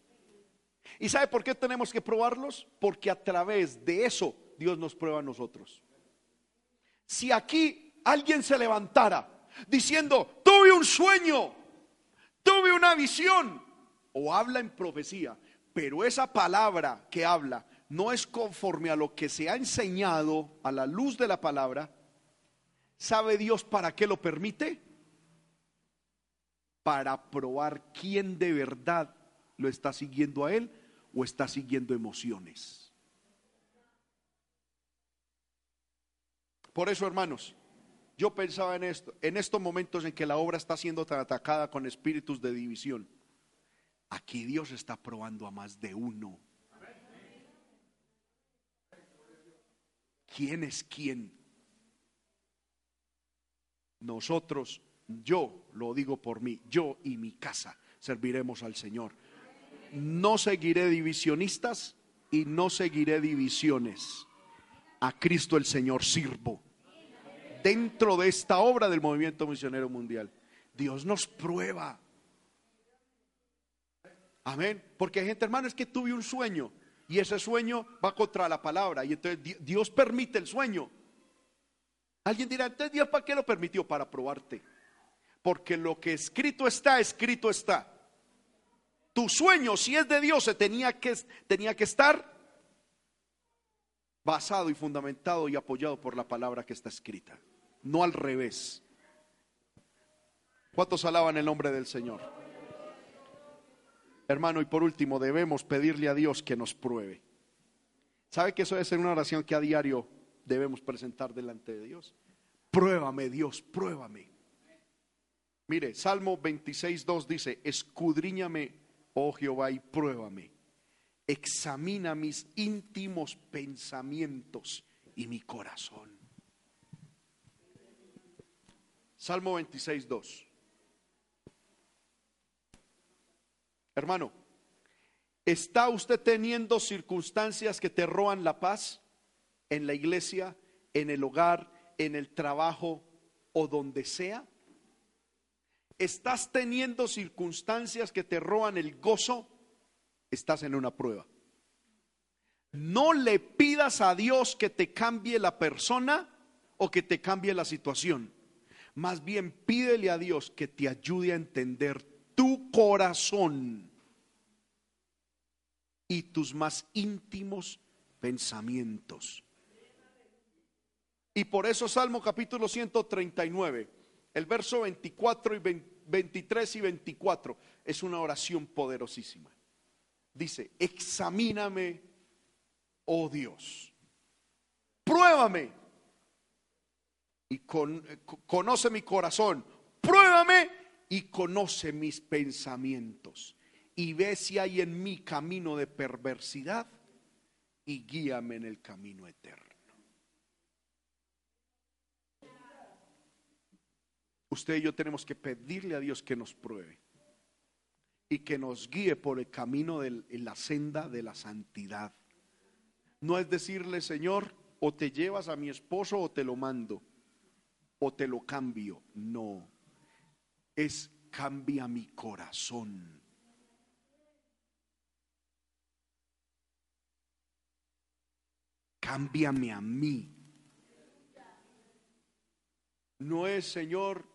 ¿Y sabe por qué tenemos que probarlos? Porque a través de eso Dios nos prueba a nosotros. Si aquí alguien se levantara diciendo, tuve un sueño, tuve una visión, o habla en profecía, pero esa palabra que habla no es conforme a lo que se ha enseñado a la luz de la palabra, ¿sabe Dios para qué lo permite? Para probar quién de verdad lo está siguiendo a Él o está siguiendo emociones. Por eso, hermanos, yo pensaba en esto, en estos momentos en que la obra está siendo atacada con espíritus de división. Aquí Dios está probando a más de uno. ¿Quién es quién? Nosotros, yo lo digo por mí, yo y mi casa serviremos al Señor no seguiré divisionistas y no seguiré divisiones. A Cristo el Señor sirvo. Dentro de esta obra del movimiento misionero mundial, Dios nos prueba. Amén. Porque gente, hermano, es que tuve un sueño y ese sueño va contra la palabra y entonces Dios permite el sueño. Alguien dirá, entonces Dios para qué lo permitió? Para probarte. Porque lo que escrito está, escrito está. Tu sueño, si es de Dios, se tenía que, tenía que estar basado y fundamentado y apoyado por la palabra que está escrita, no al revés. ¿Cuántos alaban el nombre del Señor? Hermano, y por último, debemos pedirle a Dios que nos pruebe. ¿Sabe que eso debe ser una oración que a diario debemos presentar delante de Dios? Pruébame, Dios, pruébame. Mire, Salmo 26, 2 dice, escudriñame oh Jehová, y pruébame. Examina mis íntimos pensamientos y mi corazón. Salmo 26, 2. Hermano, ¿está usted teniendo circunstancias que te roban la paz en la iglesia, en el hogar, en el trabajo o donde sea? estás teniendo circunstancias que te roban el gozo, estás en una prueba. No le pidas a Dios que te cambie la persona o que te cambie la situación. Más bien pídele a Dios que te ayude a entender tu corazón y tus más íntimos pensamientos. Y por eso Salmo capítulo 139 el verso 24 y 23 y 24 es una oración poderosísima. Dice, examíname, oh Dios, pruébame y conoce mi corazón, pruébame y conoce mis pensamientos y ve si hay en mí camino de perversidad y guíame en el camino eterno. usted y yo tenemos que pedirle a Dios que nos pruebe. y que nos guíe por el camino de la senda de la santidad. No es decirle, Señor, o te llevas a mi esposo o te lo mando, o te lo cambio. No, es cambia mi corazón. Cámbiame a mí. No es, Señor,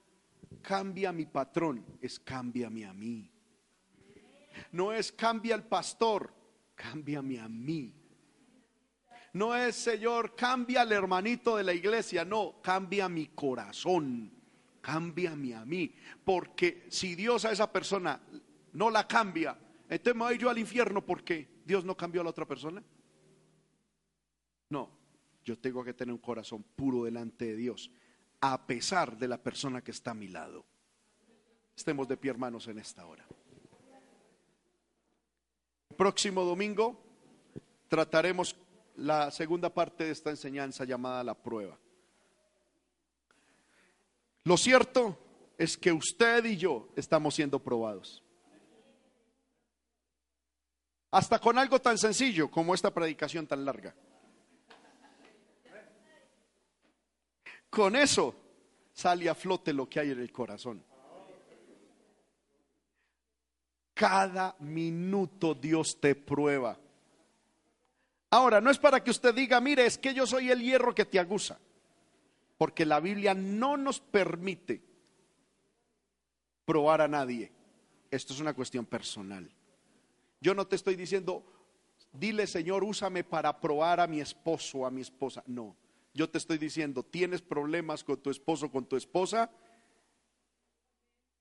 cambia mi patrón, es cámbiame a mí. No es cambia al pastor, cámbiame a mí. No es, Señor, cambia al hermanito de la iglesia. No, cambia mi corazón. Cámbiame a mí. Porque si Dios a esa persona no la cambia, entonces me voy yo al infierno porque Dios no cambió a la otra persona. No, yo tengo que tener un corazón puro delante de Dios, a pesar de la persona que está a mi lado. Estemos de pie, hermanos, en esta hora. Próximo domingo trataremos la segunda parte de esta enseñanza llamada la prueba. Lo cierto es que usted y yo estamos siendo probados. Hasta con algo tan sencillo como esta predicación tan larga. Con eso sale a flote lo que hay en el corazón. Cada minuto Dios te prueba. Ahora, no es para que usted diga, mire, es que yo soy el hierro que te aguza, porque la Biblia no nos permite probar a nadie. Esto es una cuestión personal. Yo no te estoy diciendo, dile Señor, úsame para probar a mi esposo o a mi esposa. No, yo te estoy diciendo, tienes problemas con tu esposo, con tu esposa.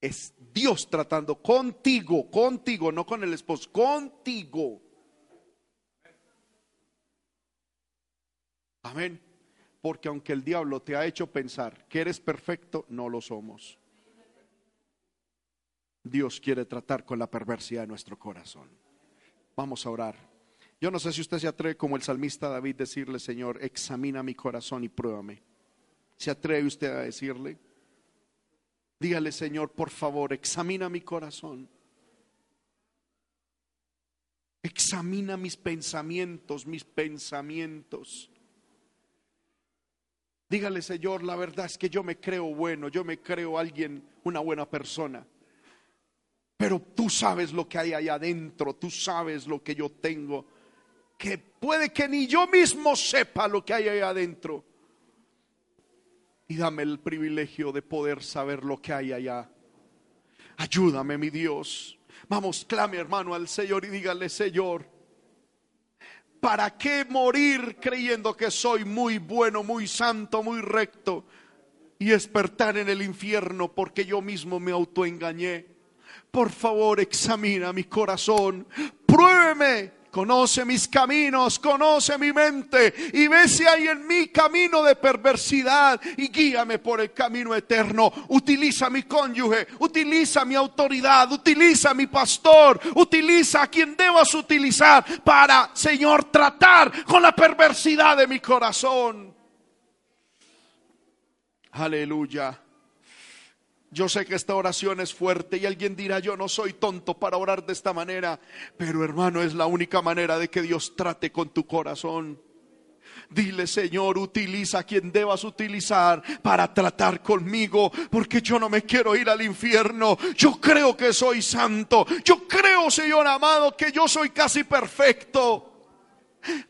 Es Dios tratando contigo, contigo, no con el esposo, contigo Amén. Porque aunque el diablo te ha hecho pensar que eres perfecto, no lo somos. Dios quiere tratar con la perversidad de nuestro corazón. Vamos a orar. Yo no sé si usted se atreve como el salmista David decirle, Señor, examina mi corazón y pruébame. ¿Se atreve usted a decirle? Dígale, Señor, por favor, examina mi corazón. Examina mis pensamientos, mis pensamientos. Dígale, Señor, la verdad es que yo me creo bueno, yo me creo alguien, una buena persona. Pero tú sabes lo que hay allá adentro, tú sabes lo que yo tengo, que puede que ni yo mismo sepa lo que hay allá adentro. Y dame el privilegio de poder saber lo que hay allá. Ayúdame, mi Dios. Vamos, clame hermano al Señor y dígale, Señor, ¿Para qué morir creyendo que soy muy bueno, muy santo, muy recto y despertar en el infierno porque yo mismo me autoengañé? Por favor, examina mi corazón, pruébeme conoce mis caminos, conoce mi mente y ve si hay en mí camino de perversidad y guíame por el camino eterno. Utiliza mi cónyuge, utiliza mi autoridad, utiliza mi pastor, utiliza a quien debas utilizar para, Señor, tratar con la perversidad de mi corazón. Aleluya. Yo sé que esta oración es fuerte y alguien dirá, yo no soy tonto para orar de esta manera, pero hermano, es la única manera de que Dios trate con tu corazón. Dile, Señor, utiliza a quien debas utilizar para tratar conmigo, porque yo no me quiero ir al infierno. Yo creo que soy santo. Yo creo, Señor amado, que yo soy casi perfecto.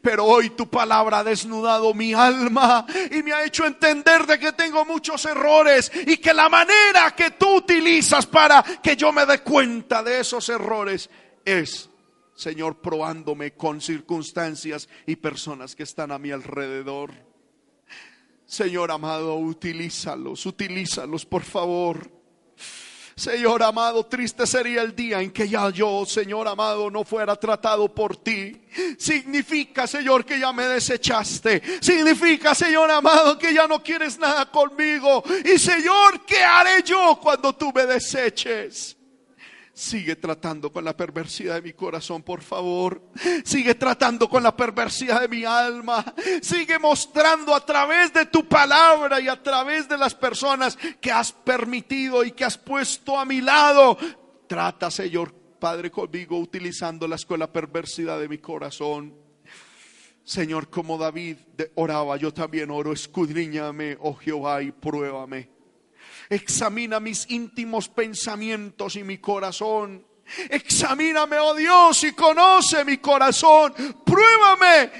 Pero hoy tu palabra ha desnudado mi alma y me ha hecho entender de que tengo muchos errores y que la manera que tú utilizas para que yo me dé cuenta de esos errores es, Señor, probándome con circunstancias y personas que están a mi alrededor. Señor amado, utilízalos, utilízalos, por favor. Señor amado, triste sería el día en que ya yo, Señor amado, no fuera tratado por ti. Significa, Señor, que ya me desechaste. Significa, Señor amado, que ya no quieres nada conmigo. Y Señor, ¿qué haré yo cuando tú me deseches? Sigue tratando con la perversidad de mi corazón, por favor. Sigue tratando con la perversidad de mi alma. Sigue mostrando a través de tu palabra y a través de las personas que has permitido y que has puesto a mi lado. Trata, Señor, Padre, conmigo utilizando la escuela perversidad de mi corazón. Señor, como David oraba, yo también oro, escudriñame, oh Jehová, y pruébame. Examina mis íntimos pensamientos y mi corazón Examíname, oh Dios, y conoce mi corazón.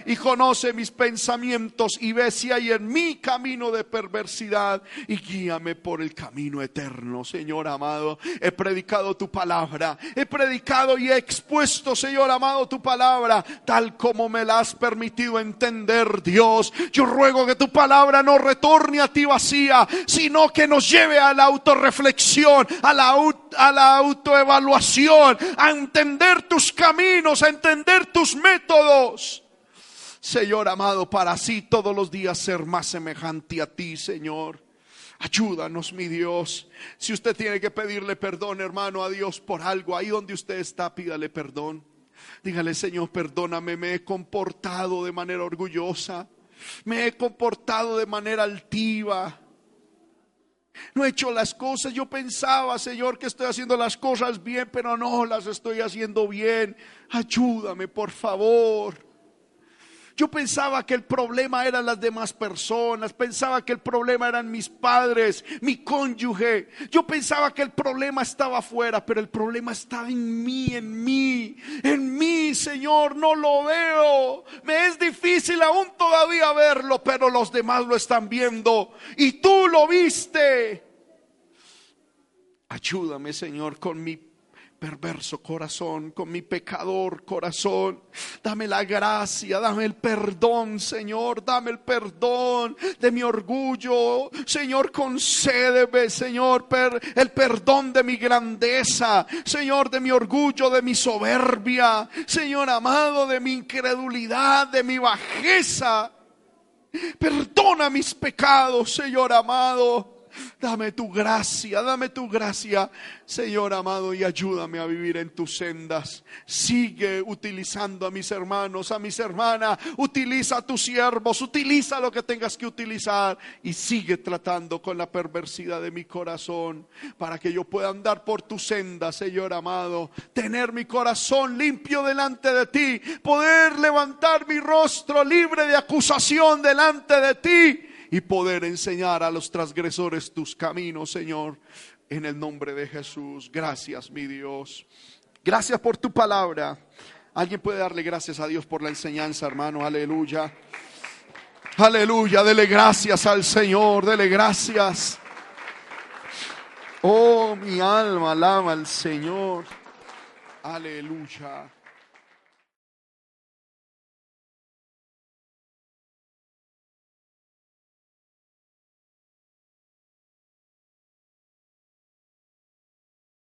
Y conoce mis pensamientos y ve si hay en mí camino de perversidad y guíame por el camino eterno, Señor amado. He predicado tu palabra, he predicado y he expuesto, Señor amado, tu palabra tal como me la has permitido entender, Dios. Yo ruego que tu palabra no retorne a ti vacía, sino que nos lleve a la autorreflexión, a la, a la autoevaluación a entender tus caminos, a entender tus métodos. Señor amado, para así todos los días ser más semejante a ti, Señor. Ayúdanos, mi Dios. Si usted tiene que pedirle perdón, hermano, a Dios por algo, ahí donde usted está, pídale perdón. Dígale, Señor, perdóname, me he comportado de manera orgullosa, me he comportado de manera altiva. No he hecho las cosas. Yo pensaba, Señor, que estoy haciendo las cosas bien, pero no las estoy haciendo bien. Ayúdame, por favor. Yo pensaba que el problema eran las demás personas, pensaba que el problema eran mis padres, mi cónyuge. Yo pensaba que el problema estaba afuera, pero el problema estaba en mí, en mí, en mí, Señor, no lo veo. Me es difícil aún todavía verlo, pero los demás lo están viendo y tú lo viste. Ayúdame, Señor, con mi perverso corazón, con mi pecador corazón. Dame la gracia, dame el perdón, Señor, dame el perdón de mi orgullo. Señor, concédeme, Señor, el perdón de mi grandeza, Señor, de mi orgullo, de mi soberbia, Señor amado, de mi incredulidad, de mi bajeza. Perdona mis pecados, Señor amado. Dame tu gracia, dame tu gracia, Señor amado, y ayúdame a vivir en tus sendas. Sigue utilizando a mis hermanos, a mis hermanas, utiliza a tus siervos, utiliza lo que tengas que utilizar y sigue tratando con la perversidad de mi corazón para que yo pueda andar por tu senda, Señor amado, tener mi corazón limpio delante de ti, poder levantar mi rostro libre de acusación delante de ti y poder enseñar a los transgresores tus caminos, Señor, en el nombre de Jesús. Gracias, mi Dios. Gracias por tu palabra. Alguien puede darle gracias a Dios por la enseñanza, hermano. Aleluya. Aleluya. Dele gracias al Señor. Dele gracias. Oh, mi alma alaba al Señor. Aleluya.